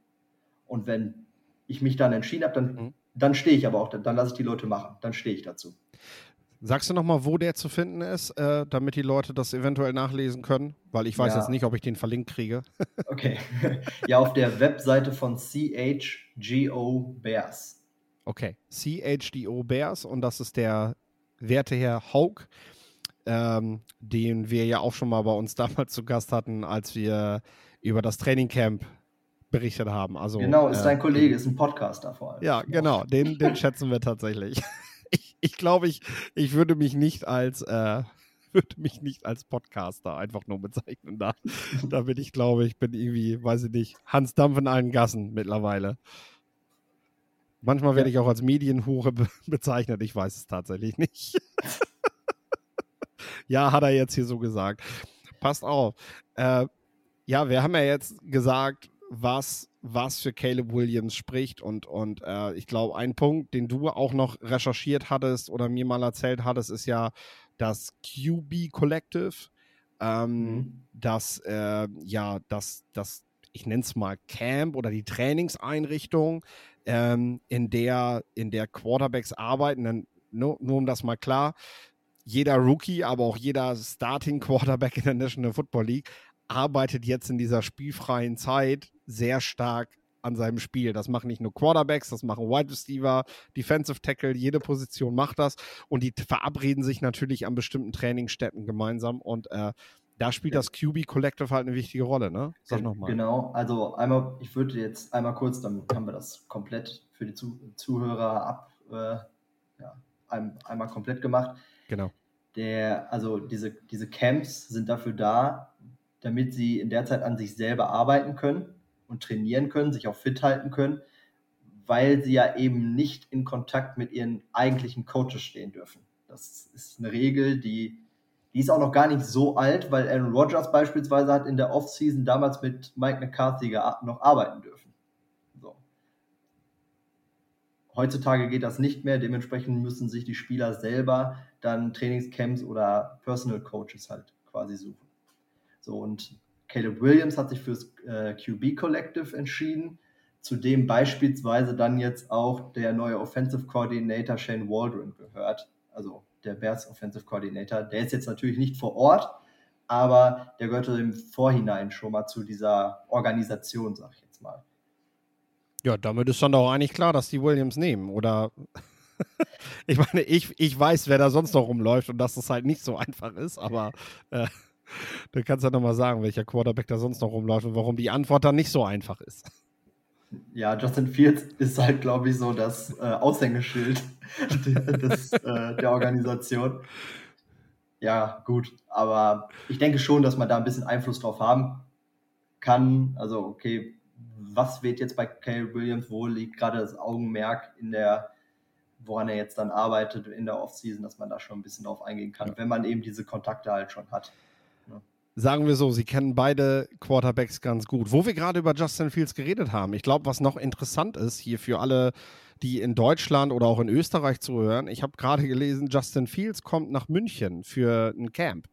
Und wenn ich mich dann entschieden habe, dann, mhm. dann stehe ich aber auch, dann lasse ich die Leute machen, dann stehe ich dazu. Sagst du nochmal, wo der zu finden ist, äh, damit die Leute das eventuell nachlesen können? Weil ich weiß ja. jetzt nicht, ob ich den verlinkt kriege. okay. Ja, auf der Webseite von CHGO Bears. Okay, CHGO Bears und das ist der werte Herr Haug, ähm, den wir ja auch schon mal bei uns damals zu Gast hatten, als wir über das Trainingcamp berichtet haben. Also, genau, ist äh, dein Kollege, ist ein Podcaster vor allem. Ja, genau, den, den schätzen wir tatsächlich ich, glaube, ich, ich würde mich nicht als äh, würde mich nicht als Podcaster einfach nur bezeichnen. Da, da bin ich, glaube ich, bin irgendwie, weiß ich nicht, Hans Dampf in allen Gassen mittlerweile. Manchmal werde ich auch als Medienhure be bezeichnet. Ich weiß es tatsächlich nicht. ja, hat er jetzt hier so gesagt. Passt auf. Äh, ja, wir haben ja jetzt gesagt, was, was für Caleb Williams spricht. Und, und äh, ich glaube, ein Punkt, den du auch noch recherchiert hattest oder mir mal erzählt hattest, ist ja das QB Collective. Ähm, mhm. Das, äh, ja, das, das, ich nenne es mal Camp oder die Trainingseinrichtung, ähm, in, der, in der Quarterbacks arbeiten. Dann, nur, nur um das mal klar, jeder Rookie, aber auch jeder Starting Quarterback in der National Football League arbeitet jetzt in dieser spielfreien Zeit sehr stark an seinem Spiel. Das machen nicht nur Quarterbacks, das machen Wide Receiver, Defensive Tackle, jede Position macht das und die verabreden sich natürlich an bestimmten Trainingsstätten gemeinsam und äh, da spielt das QB Collective halt eine wichtige Rolle, ne? Sag nochmal. Genau, also einmal, ich würde jetzt einmal kurz, dann haben wir das komplett für die Zuhörer ab, äh, ja, ein, einmal komplett gemacht. Genau. Der, also diese, diese Camps sind dafür da, damit sie in der Zeit an sich selber arbeiten können und trainieren können, sich auch fit halten können, weil sie ja eben nicht in Kontakt mit ihren eigentlichen Coaches stehen dürfen. Das ist eine Regel, die, die ist auch noch gar nicht so alt, weil Aaron Rodgers beispielsweise hat in der Offseason damals mit Mike McCarthy noch arbeiten dürfen. So. Heutzutage geht das nicht mehr, dementsprechend müssen sich die Spieler selber dann Trainingscamps oder Personal Coaches halt quasi suchen. So, und Caleb Williams hat sich fürs äh, QB Collective entschieden. Zudem beispielsweise dann jetzt auch der neue Offensive Coordinator Shane Waldron gehört, also der Bears Offensive Coordinator. Der ist jetzt natürlich nicht vor Ort, aber der gehörte im Vorhinein schon mal zu dieser Organisation, sag ich jetzt mal. Ja, damit ist dann doch eigentlich klar, dass die Williams nehmen, oder? ich meine, ich, ich weiß, wer da sonst noch rumläuft und dass das halt nicht so einfach ist, aber äh, du kannst ja nochmal sagen, welcher Quarterback da sonst noch rumläuft und warum die Antwort dann nicht so einfach ist. Ja, Justin Fields ist halt, glaube ich, so das äh, Aushängeschild des, äh, der Organisation. Ja, gut, aber ich denke schon, dass man da ein bisschen Einfluss drauf haben kann. Also, okay, was wird jetzt bei Caleb Williams? Wo liegt gerade das Augenmerk in der, woran er jetzt dann arbeitet in der Offseason, dass man da schon ein bisschen drauf eingehen kann, ja. wenn man eben diese Kontakte halt schon hat sagen wir so, sie kennen beide Quarterbacks ganz gut. Wo wir gerade über Justin Fields geredet haben, ich glaube, was noch interessant ist hier für alle, die in Deutschland oder auch in Österreich zuhören, ich habe gerade gelesen, Justin Fields kommt nach München für ein Camp.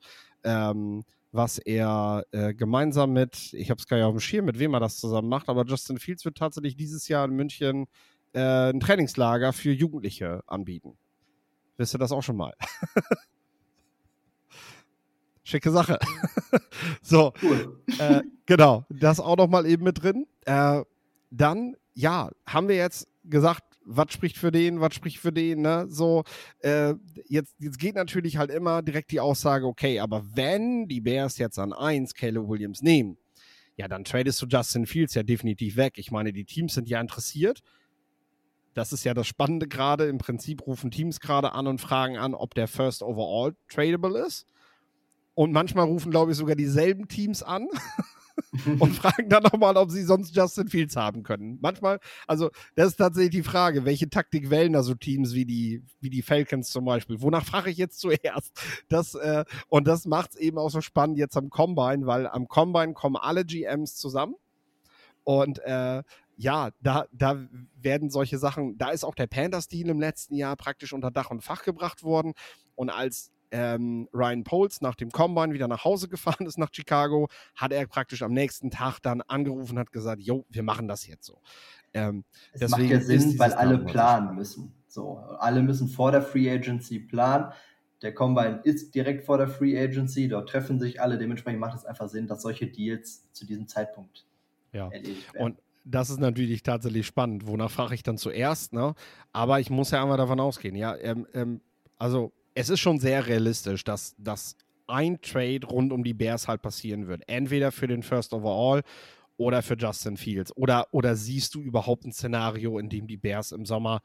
Ähm, was er äh, gemeinsam mit, ich habe es gar nicht auf dem Schirm, mit wem er das zusammen macht, aber Justin Fields wird tatsächlich dieses Jahr in München äh, ein Trainingslager für Jugendliche anbieten. Wisst ihr das auch schon mal? Schicke Sache. so, cool. äh, genau, das auch noch mal eben mit drin. Äh, dann, ja, haben wir jetzt gesagt, was spricht für den, was spricht für den, ne? So, äh, jetzt, jetzt geht natürlich halt immer direkt die Aussage, okay, aber wenn die Bears jetzt an 1 Caleb Williams nehmen, ja, dann tradest du Justin Fields ja definitiv weg. Ich meine, die Teams sind ja interessiert. Das ist ja das Spannende gerade. Im Prinzip rufen Teams gerade an und fragen an, ob der First Overall tradable ist. Und manchmal rufen, glaube ich, sogar dieselben Teams an und fragen dann nochmal, ob sie sonst Justin Fields haben können. Manchmal, also das ist tatsächlich die Frage, welche Taktik wählen da so Teams wie die, wie die Falcons zum Beispiel? Wonach frage ich jetzt zuerst? Das, äh, und das macht es eben auch so spannend jetzt am Combine, weil am Combine kommen alle GMs zusammen und äh, ja, da, da werden solche Sachen, da ist auch der Panthers-Deal im letzten Jahr praktisch unter Dach und Fach gebracht worden. Und als ähm, Ryan Poles nach dem Combine wieder nach Hause gefahren ist nach Chicago, hat er praktisch am nächsten Tag dann angerufen und hat gesagt, jo, wir machen das jetzt so. Ähm, es macht ja Sinn, weil alle planen müssen. So, alle müssen vor der Free Agency planen. Der Combine ist direkt vor der Free Agency, dort treffen sich alle. Dementsprechend macht es einfach Sinn, dass solche Deals zu diesem Zeitpunkt ja. erledigt werden. Und das ist natürlich tatsächlich spannend. Wonach frage ich dann zuerst? Ne? Aber ich muss ja einmal davon ausgehen. Ja, ähm, ähm, also es ist schon sehr realistisch, dass, dass ein Trade rund um die Bears halt passieren wird. Entweder für den First Overall oder für Justin Fields. Oder, oder siehst du überhaupt ein Szenario, in dem die Bears im Sommer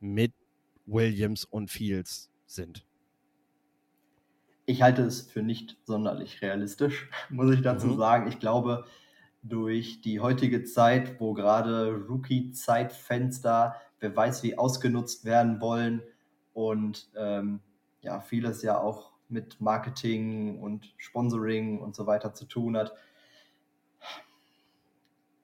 mit Williams und Fields sind? Ich halte es für nicht sonderlich realistisch, muss ich dazu mhm. sagen. Ich glaube, durch die heutige Zeit, wo gerade Rookie-Zeitfenster, wer weiß wie, ausgenutzt werden wollen, und ähm, ja, vieles ja auch mit Marketing und Sponsoring und so weiter zu tun hat.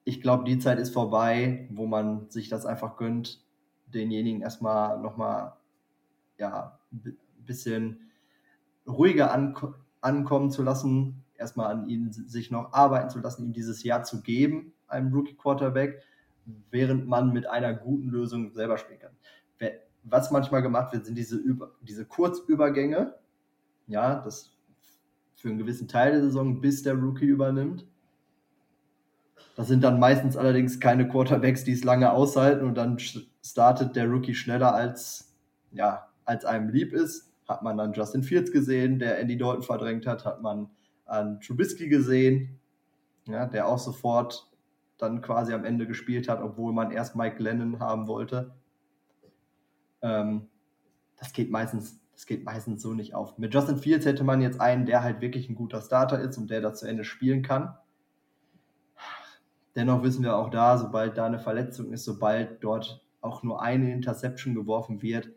Ich glaube, die Zeit ist vorbei, wo man sich das einfach gönnt, denjenigen erstmal nochmal ja, ein bisschen ruhiger ank ankommen zu lassen, erstmal an ihnen sich noch arbeiten zu lassen, ihm dieses Jahr zu geben, einem Rookie Quarterback, während man mit einer guten Lösung selber spielen kann was manchmal gemacht wird, sind diese, Über diese Kurzübergänge. Ja, das für einen gewissen Teil der Saison, bis der Rookie übernimmt. Das sind dann meistens allerdings keine Quarterbacks, die es lange aushalten und dann startet der Rookie schneller als, ja, als einem lieb ist. Hat man dann Justin Fields gesehen, der Andy Dalton verdrängt hat, hat man an Trubisky gesehen, ja, der auch sofort dann quasi am Ende gespielt hat, obwohl man erst Mike Lennon haben wollte. Ähm, das geht meistens, das geht meistens so nicht auf. Mit Justin Fields hätte man jetzt einen, der halt wirklich ein guter Starter ist und der da zu Ende spielen kann. Dennoch wissen wir auch da, sobald da eine Verletzung ist, sobald dort auch nur eine Interception geworfen wird,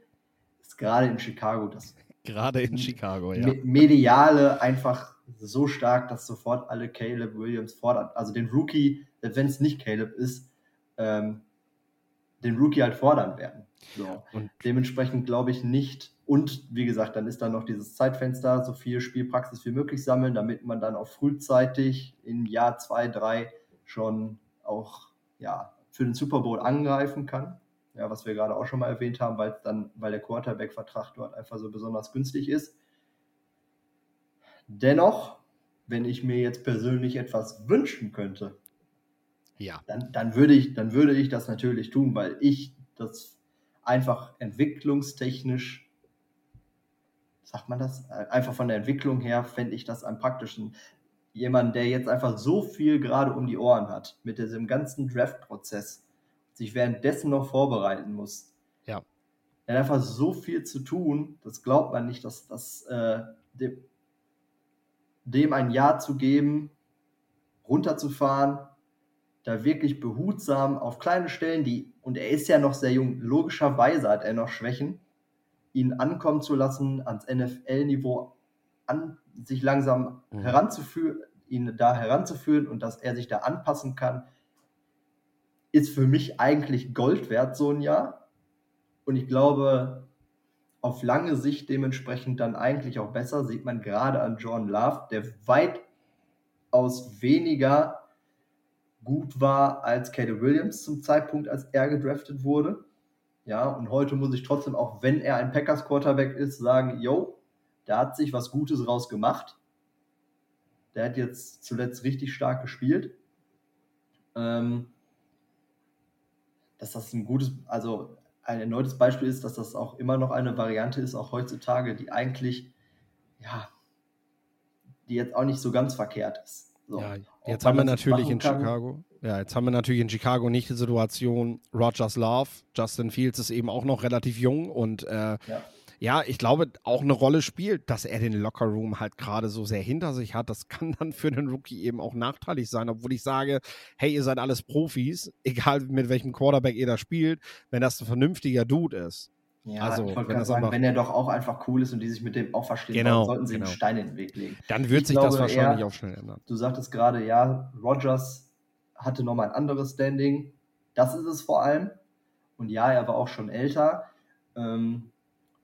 ist gerade in Chicago das. Gerade in Chicago, ja. Mediale einfach so stark, dass sofort alle Caleb Williams fordern. Also den Rookie, selbst wenn es nicht Caleb ist, ähm, den Rookie halt fordern werden. So. Und dementsprechend glaube ich nicht. Und wie gesagt, dann ist da noch dieses Zeitfenster, so viel Spielpraxis wie möglich sammeln, damit man dann auch frühzeitig im Jahr zwei, drei schon auch ja, für den Super Bowl angreifen kann. Ja, was wir gerade auch schon mal erwähnt haben, weil dann, weil der Quarterback-Vertrag dort einfach so besonders günstig ist. Dennoch, wenn ich mir jetzt persönlich etwas wünschen könnte, Ja. dann, dann, würde ich, dann würde ich das natürlich tun, weil ich das einfach entwicklungstechnisch, sagt man das, Äh, einfach von der Entwicklung her fände ich das am praktischen. Jemand, der jetzt einfach so viel gerade um die Ohren hat, mit diesem ganzen Draft-Prozess, sich währenddessen noch vorbereiten muss. Ja. Er hat einfach so viel zu tun, das glaubt man nicht, dass das äh, dem, dem ein Ja zu geben, runterzufahren, da wirklich behutsam auf kleine Stellen, die, und er ist ja noch sehr jung, logischerweise hat er noch Schwächen, ihn ankommen zu lassen, ans NFL-Niveau an, sich langsam Mhm. heranzuführen, ihn da heranzuführen und dass er sich da anpassen kann, ist für mich eigentlich Gold wert, so ein Jahr. Und ich glaube, auf lange Sicht dementsprechend dann eigentlich auch besser, sieht man gerade an John Love, der weitaus weniger gut war als Caleb Williams zum Zeitpunkt, als er gedraftet wurde. Ja, und heute muss ich trotzdem, auch wenn er ein Packers Quarterback ist, sagen, yo, da hat sich was Gutes raus gemacht. Der hat jetzt zuletzt richtig stark gespielt. Ähm, dass das ein gutes, also ein erneutes Beispiel ist, dass das auch immer noch eine Variante ist, auch heutzutage, die eigentlich, ja, die jetzt auch nicht so ganz verkehrt ist. So. Ja, jetzt haben wir natürlich in kann. Chicago. Ja, jetzt haben wir natürlich in Chicago nicht die Situation, Rogers Love, Justin Fields ist eben auch noch relativ jung und äh, Ja. ja, ich glaube, auch eine Rolle spielt, dass er den Lockerroom halt gerade so sehr hinter sich hat. Das kann dann für einen Rookie eben auch nachteilig sein, obwohl ich sage, hey, ihr seid alles Profis, egal mit welchem Quarterback ihr da spielt, wenn das ein vernünftiger Dude ist. Ja, Also, ich wollte wenn gerade sagen, einfach- wenn er doch auch einfach cool ist und die sich mit dem auch verstehen, Genau, sollten sie genau. einen Stein in den Weg legen. Dann wird Ich sich das wahrscheinlich eher- auch schnell ändern. Du sagtest gerade, ja, Rogers hatte nochmal ein anderes Standing. Das ist es vor allem. Und ja, er war auch schon älter. Ähm,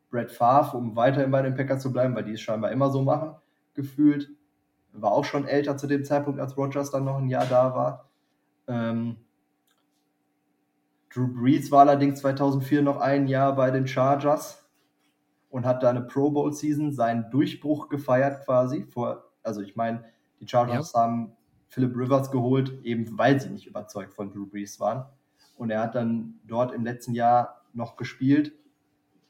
Brett Favre, um weiterhin bei den Packers zu bleiben, weil die es scheinbar immer so machen, gefühlt, war auch schon älter zu dem Zeitpunkt, als Rogers dann noch ein Jahr da war. Ähm, Drew Brees war allerdings 2004 noch ein Jahr bei den Chargers und hat da eine Pro Bowl Season seinen Durchbruch gefeiert quasi. Vor, also ich meine, die Chargers haben Philip Rivers geholt, eben weil sie nicht überzeugt von Drew Brees waren. Und er hat dann dort im letzten Jahr noch gespielt.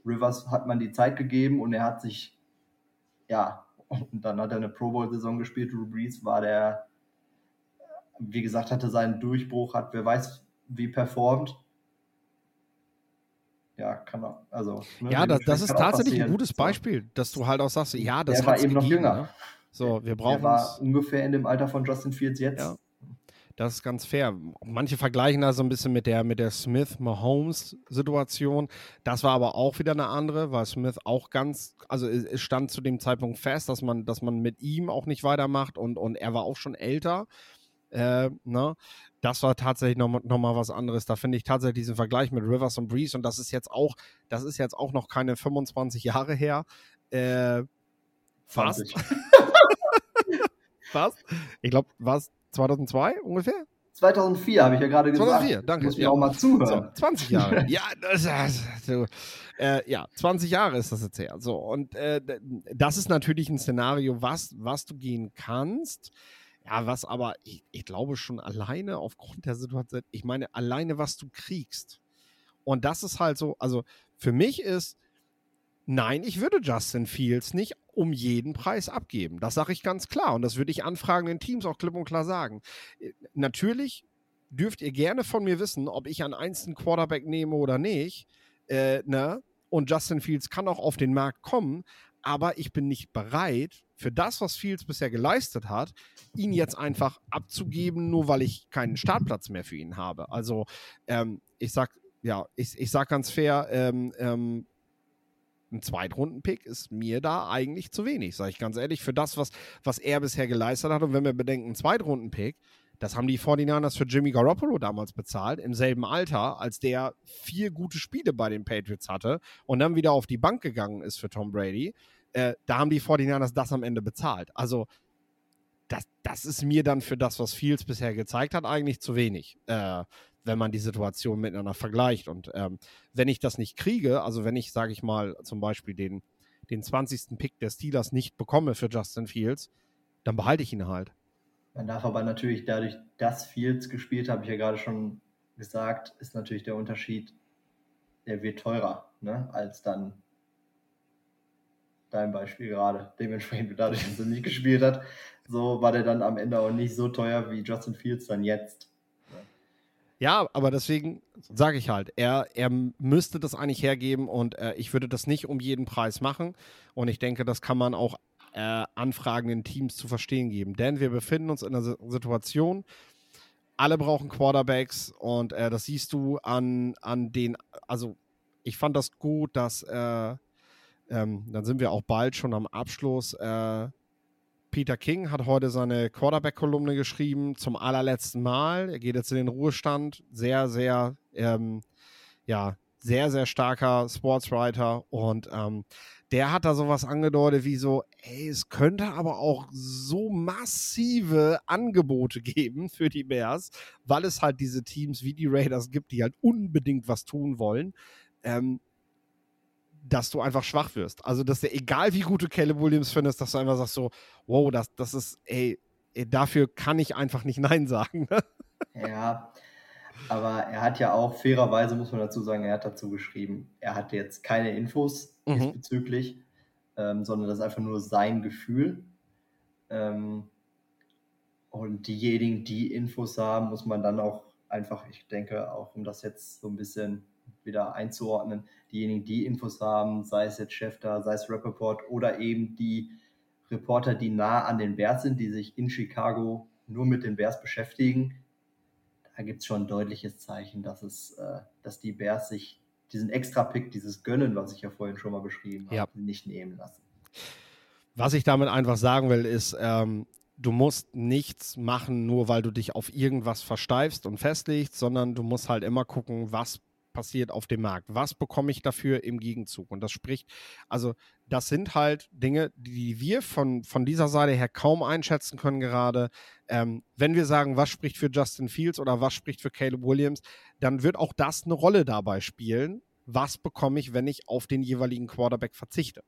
Rivers hat man die Zeit gegeben und er hat sich, ja, und dann hat er eine Pro Bowl Saison gespielt. Drew Brees war der, wie gesagt, hatte seinen Durchbruch, hat wer weiß wie performt. Ja, kann auch, also. ne, Ja, das, das ist tatsächlich ein gutes. Beispiel, dass du halt auch sagst, ja, das Der war hat's eben noch gegeben, jünger. Ne? So, wir Der brauchen war es. ungefähr in dem Alter von Justin Fields jetzt. Ja. Das ist ganz fair. Manche vergleichen das so ein bisschen mit der, mit der Smith-Mahomes-Situation. Das war aber auch wieder eine andere, weil Smith auch ganz, also es es stand zu dem Zeitpunkt fest, dass man, dass man mit ihm auch nicht weitermacht und, und er war auch schon älter. Äh, ne? Das war tatsächlich nochmal noch mal was anderes. Da finde ich tatsächlich diesen Vergleich mit Rivers und Breeze und das ist jetzt auch, das ist jetzt auch noch keine 25 Jahre her. Äh, fast. 20. Fast. Ich glaube, war es 2002 ungefähr? 2004 habe ich ja gerade gesagt. 2004, danke, Muss mir ja. auch mal zuhören. So, 20 Jahre. ja, das, das, so, äh, ja, 20 Jahre ist das jetzt her. So, und äh, das ist natürlich ein Szenario, was, was du gehen kannst. Ja, was aber, ich, ich glaube schon alleine aufgrund der Situation, ich meine, alleine was du kriegst. Und das ist halt so, also für mich ist, nein, ich würde Justin Fields nicht um jeden Preis abgeben. Das sage ich ganz klar. Und das würde ich anfragenden Teams auch klipp und klar sagen. Äh, Natürlich dürft ihr gerne von mir wissen, ob ich an einzelnen Quarterback nehme oder nicht. Äh, ne? Und Justin Fields kann auch auf den Markt kommen, aber ich bin nicht bereit, für das, was Fields bisher geleistet hat, ihn jetzt einfach abzugeben, nur weil ich keinen Startplatz mehr für ihn habe. Also ähm, ich sag, ja, ich, ich sag ganz fair, ähm, ähm, ein Zweitrunden-Pick ist mir da eigentlich zu wenig, sage ich ganz ehrlich, für das, was, was er bisher geleistet hat. Und wenn wir bedenken, ein Zweitrunden-Pick, das haben die 49ers für Jimmy Garoppolo damals bezahlt, im selben Alter, als der vier gute Spiele bei den Patriots hatte und dann wieder auf die Bank gegangen ist für Tom Brady. Äh, da haben die 49ers das am Ende bezahlt. Also, das, das ist mir dann für das, was Fields bisher gezeigt hat, eigentlich zu wenig. Äh, wenn man die Situation miteinander vergleicht. Und ähm, wenn ich das nicht kriege, also wenn ich, sage ich mal, zum Beispiel den, den 20. Pick der Steelers nicht bekomme für Justin Fields, dann behalte ich ihn halt. Man darf aber natürlich dadurch, dass Fields gespielt, habe ich ja gerade schon gesagt, ist natürlich der Unterschied, der wird teurer, ne, als dann dein Beispiel gerade. Dementsprechend dadurch, dass er nicht gespielt hat, so war der dann am Ende auch nicht so teuer wie Justin Fields dann jetzt. Ja, aber deswegen sage ich halt, er, er müsste das eigentlich hergeben und äh, ich würde das nicht um jeden Preis machen. Und ich denke, das kann man auch äh, anfragenden Teams zu verstehen geben. Denn wir befinden uns in einer Situation, alle brauchen Quarterbacks und äh, das siehst du an, an den, also ich fand das gut, dass, äh, ähm, dann sind wir auch bald schon am Abschluss, äh, Peter King hat heute seine Quarterback-Kolumne geschrieben, zum allerletzten Mal. Er geht jetzt in den Ruhestand. Sehr, sehr, ähm, ja, sehr, sehr starker Sportswriter. Und ähm, der hat da sowas angedeutet wie so, ey, es könnte aber auch so massive Angebote geben für die Bears, weil es halt diese Teams wie die Raiders gibt, die halt unbedingt was tun wollen. Ähm, dass du einfach schwach wirst. Also, dass der, egal wie gut du Caleb Williams findest, dass du einfach sagst so, wow, das, das ist, ey, dafür kann ich einfach nicht Nein sagen. Ne? Ja, aber er hat ja auch, fairerweise muss man dazu sagen, er hat dazu geschrieben, er hat jetzt keine Infos mhm. diesbezüglich, ähm, sondern das ist einfach nur sein Gefühl. Ähm, und diejenigen, die Infos haben, muss man dann auch einfach, ich denke, auch um das jetzt so ein bisschen wieder einzuordnen, diejenigen, die Infos haben, sei es jetzt Schäfter, sei es Rappaport oder eben die Reporter, die nah an den Bears sind, die sich in Chicago nur mit den Bears beschäftigen, da gibt es schon ein deutliches Zeichen, dass, es, äh, dass die Bears sich diesen Extra-Pick, dieses Gönnen, was ich ja vorhin schon mal beschrieben habe, ja. nicht nehmen lassen. Was ich damit einfach sagen will, ist, ähm, du musst nichts machen, nur weil du dich auf irgendwas versteifst und festlegst, sondern du musst halt immer gucken, was passiert auf dem Markt? Was bekomme ich dafür im Gegenzug? Und das spricht, also das sind halt Dinge, die wir von, von dieser Seite her kaum einschätzen können gerade. Ähm, wenn wir sagen, was spricht für Justin Fields oder was spricht für Caleb Williams, dann wird auch das eine Rolle dabei spielen. Was bekomme ich, wenn ich auf den jeweiligen Quarterback verzichte?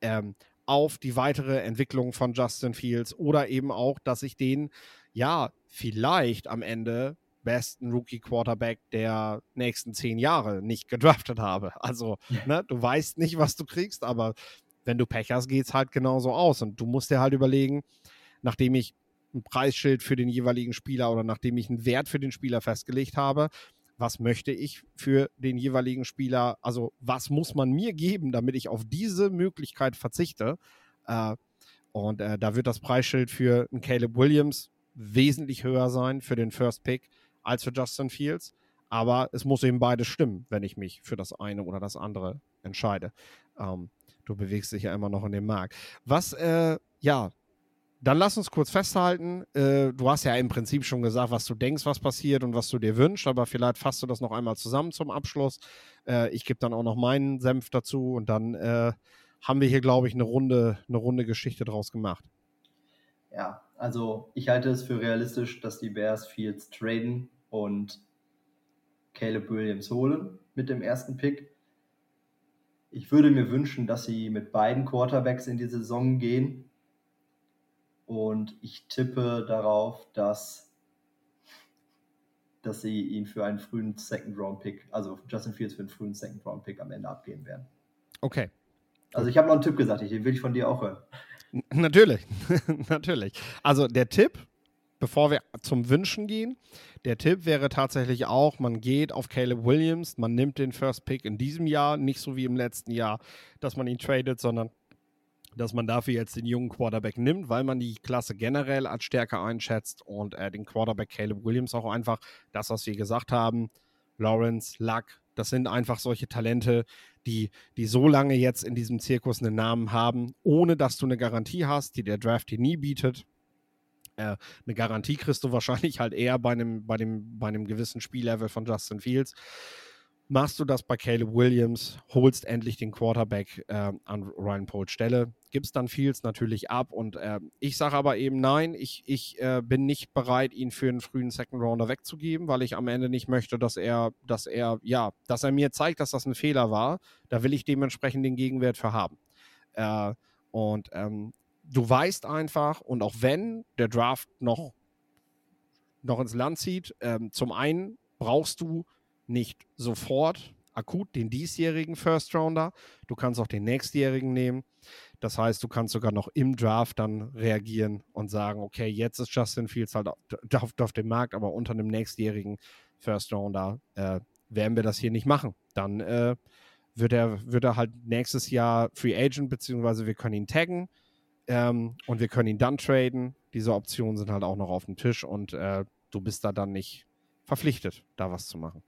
Ähm, auf die weitere Entwicklung von Justin Fields oder eben auch, dass ich den ja vielleicht am Ende besten Rookie-Quarterback der nächsten zehn Jahre nicht gedraftet habe. Also, ne, du weißt nicht, was du kriegst, aber wenn du Pech hast, geht es halt genauso aus. Und du musst dir halt überlegen, nachdem ich ein Preisschild für den jeweiligen Spieler oder nachdem ich einen Wert für den Spieler festgelegt habe, was möchte ich für den jeweiligen Spieler, also was muss man mir geben, damit ich auf diese Möglichkeit verzichte. Äh, und äh, da wird das Preisschild für einen Caleb Williams wesentlich höher sein für den First Pick als für Justin Fields. Aber es muss eben beides stimmen, wenn ich mich für das eine oder das andere entscheide. Ähm, du bewegst dich ja immer noch in dem Markt. Was, äh, ja, dann lass uns kurz festhalten. Äh, du hast ja im Prinzip schon gesagt, was du denkst, was passiert und was du dir wünschst, aber vielleicht fasst du das noch einmal zusammen zum Abschluss. Äh, ich gebe dann auch noch meinen Senf dazu und dann äh, haben wir hier, glaube ich, eine runde, eine runde Geschichte draus gemacht. Ja, also ich halte es für realistisch, dass die Bears Fields traden und Caleb Williams holen mit dem ersten Pick. Ich würde mir wünschen, dass sie mit beiden Quarterbacks in die Saison gehen. Und ich tippe darauf, dass, dass sie ihn für einen frühen Second-Round-Pick, also Justin Fields für einen frühen Second-Round-Pick am Ende abgeben werden. Okay. Also ich habe noch einen Tipp gesagt, den will ich von dir auch hören. Natürlich, natürlich. Also der Tipp, bevor wir zum Wünschen gehen, der Tipp wäre tatsächlich auch, man geht auf Caleb Williams, man nimmt den First Pick in diesem Jahr, nicht so wie im letzten Jahr, dass man ihn tradet, sondern dass man dafür jetzt den jungen Quarterback nimmt, weil man die Klasse generell als stärker einschätzt und äh, den Quarterback Caleb Williams auch einfach, das, was wir gesagt haben, Lawrence, Luck, das sind einfach solche Talente, die, die so lange jetzt in diesem Zirkus einen Namen haben, ohne dass du eine Garantie hast, die der Draft dir nie bietet. Äh, eine Garantie kriegst du wahrscheinlich halt eher bei einem, bei dem, bei einem gewissen Spiellevel von Justin Fields. Machst du das bei Caleb Williams, holst endlich den Quarterback äh, an Ryan Poles Stelle gibst dann Fields natürlich ab. Und äh, ich sage aber eben nein, ich, ich äh, bin nicht bereit, ihn für einen frühen Second Rounder wegzugeben, weil ich am Ende nicht möchte, dass er, dass er, ja, dass er mir zeigt, dass das ein Fehler war. Da will ich dementsprechend den Gegenwert für haben. Äh, und ähm, du weißt einfach, und auch wenn der Draft noch, noch ins Land zieht, ähm, zum einen brauchst du nicht sofort akut den diesjährigen First Rounder. Du kannst auch den nächstjährigen nehmen. Das heißt, du kannst sogar noch im Draft dann reagieren und sagen, okay, jetzt ist Justin Fields halt auf, auf dem Markt, aber unter einem nächstjährigen First Rounder äh, werden wir das hier nicht machen. Dann äh, wird, er, wird er halt nächstes Jahr Free Agent, beziehungsweise wir können ihn taggen ähm, und wir können ihn dann traden. Diese Optionen sind halt auch noch auf dem Tisch und äh, du bist da dann nicht verpflichtet, da was zu machen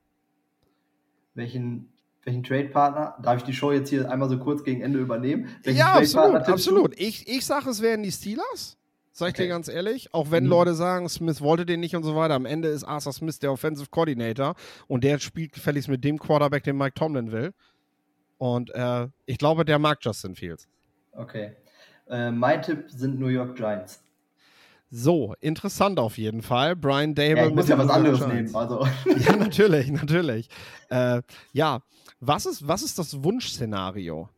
welchen, welchen Trade-Partner, darf ich die Show jetzt hier einmal so kurz gegen Ende übernehmen? Welchen ja, absolut, absolut. Ich, ich sage, es wären die Steelers. Sag ich okay. dir ganz ehrlich, auch wenn mhm. Leute sagen, Smith wollte den nicht und so weiter, am Ende ist Arthur Smith der Offensive Coordinator und der spielt gefälligst mit dem Quarterback, den Mike Tomlin will. Und äh, ich glaube, der mag Justin Fields. Okay. Äh, mein Tipp sind New York Giants. So, interessant auf jeden Fall. Brian Dable. Ja, ich muss ja was anderes nehmen. Also. Ja, natürlich, natürlich. Äh, ja, was ist, was ist das Wunschszenario?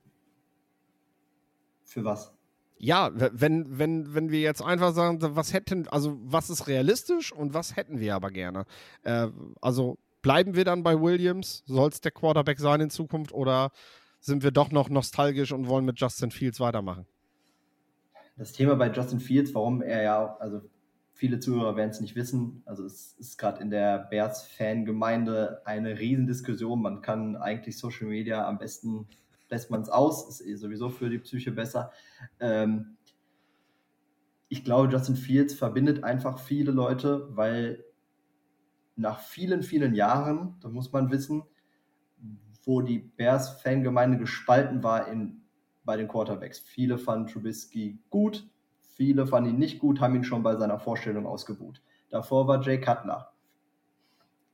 Für was? Ja, wenn, wenn, wenn wir jetzt einfach sagen, was hätten, also was ist realistisch und was hätten wir aber gerne? Äh, also bleiben wir dann bei Williams? Soll es der Quarterback sein in Zukunft oder sind wir doch noch nostalgisch und wollen mit Justin Fields weitermachen? Das Thema bei Justin Fields, warum er ja, also viele Zuhörer werden es nicht wissen, also es ist gerade in der Bears-Fangemeinde eine Riesendiskussion. Man kann eigentlich Social Media am besten lässt man es aus, ist eh sowieso für die Psyche besser. Ähm, ich glaube, Justin Fields verbindet einfach viele Leute, weil nach vielen, vielen Jahren, da muss man wissen, wo die Bears-Fangemeinde gespalten war in bei den Quarterbacks. Viele fanden Trubisky gut, viele fanden ihn nicht gut, haben ihn schon bei seiner Vorstellung ausgebuht. Davor war Jay Cutler.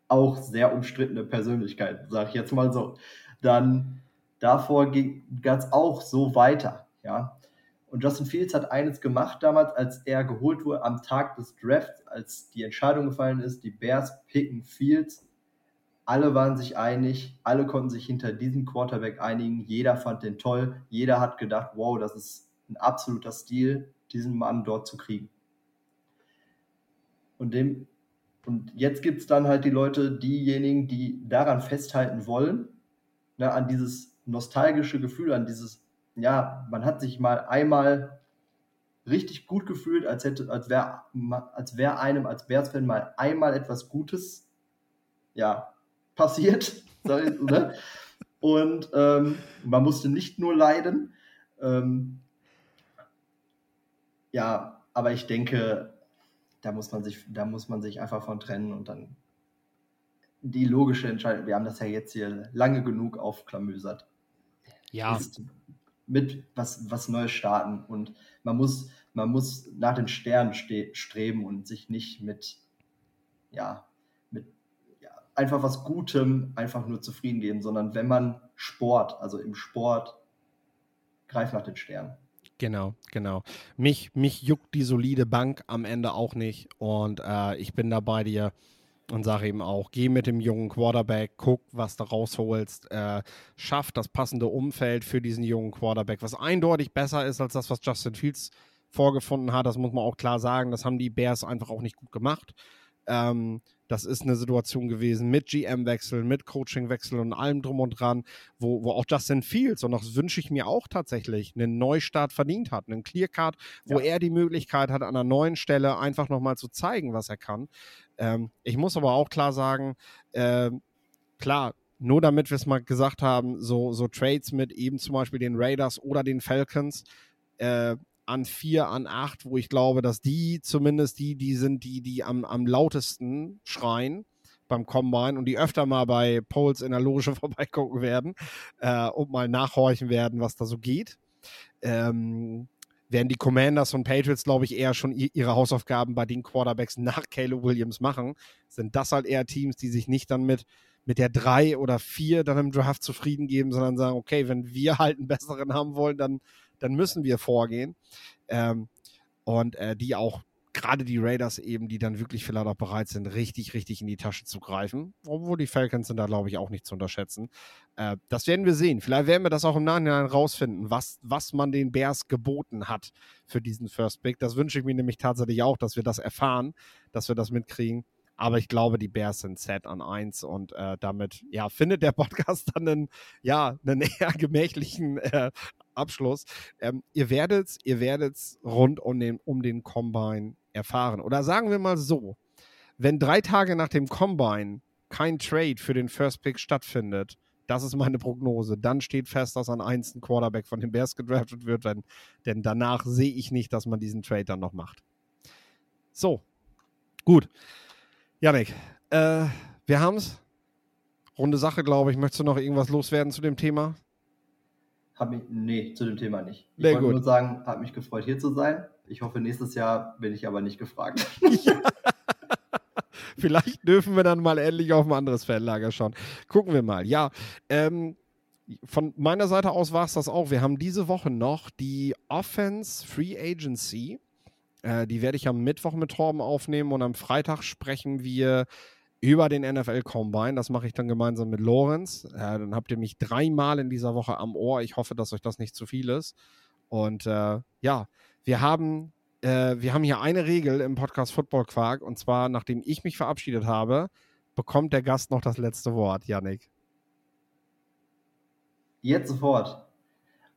Auch sehr umstrittene Persönlichkeit, sage ich jetzt mal so. Dann davor ging es auch so weiter. Ja. Und Justin Fields hat eines gemacht damals, als er geholt wurde am Tag des Drafts, als die Entscheidung gefallen ist, die Bears picken Fields alle waren sich einig, alle konnten sich hinter diesem Quarterback einigen, jeder fand den toll, jeder hat gedacht, wow, das ist ein absoluter Stil, diesen Mann dort zu kriegen. Und, dem, und jetzt gibt es dann halt die Leute, diejenigen, die daran festhalten wollen, ne, an dieses nostalgische Gefühl, an dieses, ja, man hat sich mal einmal richtig gut gefühlt, als als wäre als wär einem als Bears-Fan mal einmal etwas Gutes ja, passiert. ne? Und ähm, man musste nicht nur leiden. Ähm, ja, aber ich denke, da muss man sich, da muss man sich einfach von trennen und dann die logische Entscheidung. Wir haben das ja jetzt hier lange genug aufklamüsert. Ja. mit was, was Neues starten und man muss, man muss nach den Sternen streben und sich nicht mit, ja, einfach was Gutem einfach nur zufrieden geben, sondern wenn man Sport, also im Sport, greift nach den Sternen. Genau, genau. Mich, mich juckt die solide Bank am Ende auch nicht und äh, ich bin da bei dir und sage eben auch, geh mit dem jungen Quarterback, guck, was du rausholst, äh, schaff das passende Umfeld für diesen jungen Quarterback, was eindeutig besser ist als das, was Justin Fields vorgefunden hat. Das muss man auch klar sagen. Das haben die Bears einfach auch nicht gut gemacht. Ähm, das ist eine Situation gewesen mit GM-Wechsel, mit Coaching-Wechsel und allem drum und dran, wo, wo auch Justin Fields, und das wünsche ich mir auch tatsächlich, einen Neustart verdient hat, einen Clear-Card, wo ja. er die Möglichkeit hat, an einer neuen Stelle einfach nochmal zu zeigen, was er kann. Ähm, ich muss aber auch klar sagen, äh, klar, nur damit wir es mal gesagt haben, so, so Trades mit eben zum Beispiel den Raiders oder den Falcons, äh, an vier, an acht, wo ich glaube, dass die zumindest die, die sind, die, die am, am lautesten schreien beim Combine und die öfter mal bei Poles in der Loge vorbeigucken werden äh, und mal nachhorchen werden, was da so geht. Ähm, werden die Commanders und Patriots, glaube ich, eher schon ihre Hausaufgaben bei den Quarterbacks nach Caleb Williams machen. Sind das halt eher Teams, die sich nicht dann mit, mit der drei oder vier dann im Draft zufrieden geben, sondern sagen, okay, wenn wir halt einen besseren haben wollen, dann dann müssen wir vorgehen. Ähm, und äh, die auch gerade die Raiders eben, die dann wirklich vielleicht auch bereit sind, richtig, richtig in die Tasche zu greifen. Obwohl die Falcons sind da, glaube ich, auch nicht zu unterschätzen. Äh, das werden wir sehen. Vielleicht werden wir das auch im Nachhinein rausfinden, was, was man den Bears geboten hat für diesen First Pick. Das wünsche ich mir nämlich tatsächlich auch, dass wir das erfahren, dass wir das mitkriegen. Aber ich glaube, die Bears sind set an 1 und äh, damit ja, findet der Podcast dann einen, ja, einen eher gemächlichen äh, Abschluss. Ähm, ihr werdet ihr werdet's rund um den, um den Combine erfahren. Oder sagen wir mal so, wenn drei Tage nach dem Combine kein Trade für den First Pick stattfindet, das ist meine Prognose. Dann steht fest, dass an 1 ein Quarterback von den Bears gedraftet wird, wenn, denn danach sehe ich nicht, dass man diesen Trade dann noch macht. So, gut. Janik, äh, wir haben es. Runde Sache, glaube ich. Möchtest du noch irgendwas loswerden zu dem Thema? Hab mich, nee, zu dem Thema nicht. Ich Sehr wollte gut. nur sagen, hat mich gefreut, hier zu sein. Ich hoffe, nächstes Jahr bin ich aber nicht gefragt. Vielleicht dürfen wir dann mal endlich auf ein anderes Fanlager schauen. Gucken wir mal. Ja, ähm, von meiner Seite aus war es das auch. Wir haben diese Woche noch die Offense Free Agency. Äh, die werde ich am Mittwoch mit Torben aufnehmen und am Freitag sprechen wir über den NFL Combine. Das mache ich dann gemeinsam mit Lorenz. Äh, dann habt ihr mich dreimal in dieser Woche am Ohr. Ich hoffe, dass euch das nicht zu viel ist. Und äh, ja, wir haben, äh, wir haben hier eine Regel im Podcast Football Quark und zwar, nachdem ich mich verabschiedet habe, bekommt der Gast noch das letzte Wort, Yannick. Jetzt sofort.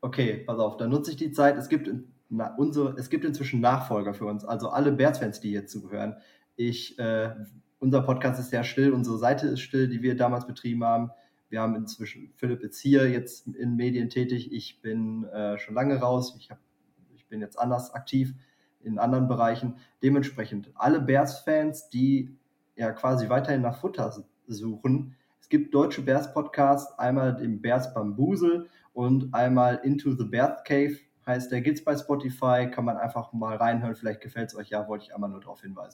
Okay, pass auf, dann nutze ich die Zeit. Es gibt, na, unsere, es gibt inzwischen Nachfolger für uns, also alle Bears-Fans, die hier zuhören. Ich, äh, unser Podcast ist sehr still, unsere Seite ist still, die wir damals betrieben haben. Wir haben inzwischen, Philipp ist hier jetzt in Medien tätig. Ich bin äh, schon lange raus. Ich, hab, ich bin jetzt anders aktiv in anderen Bereichen. Dementsprechend alle Bears-Fans, die ja quasi weiterhin nach Futter suchen, es gibt deutsche Bears Podcasts, einmal den Bears Bambusel und einmal Into the Bears Cave heißt der. Geht's bei Spotify, kann man einfach mal reinhören. Vielleicht gefällt es euch ja, wollte ich einmal nur darauf hinweisen.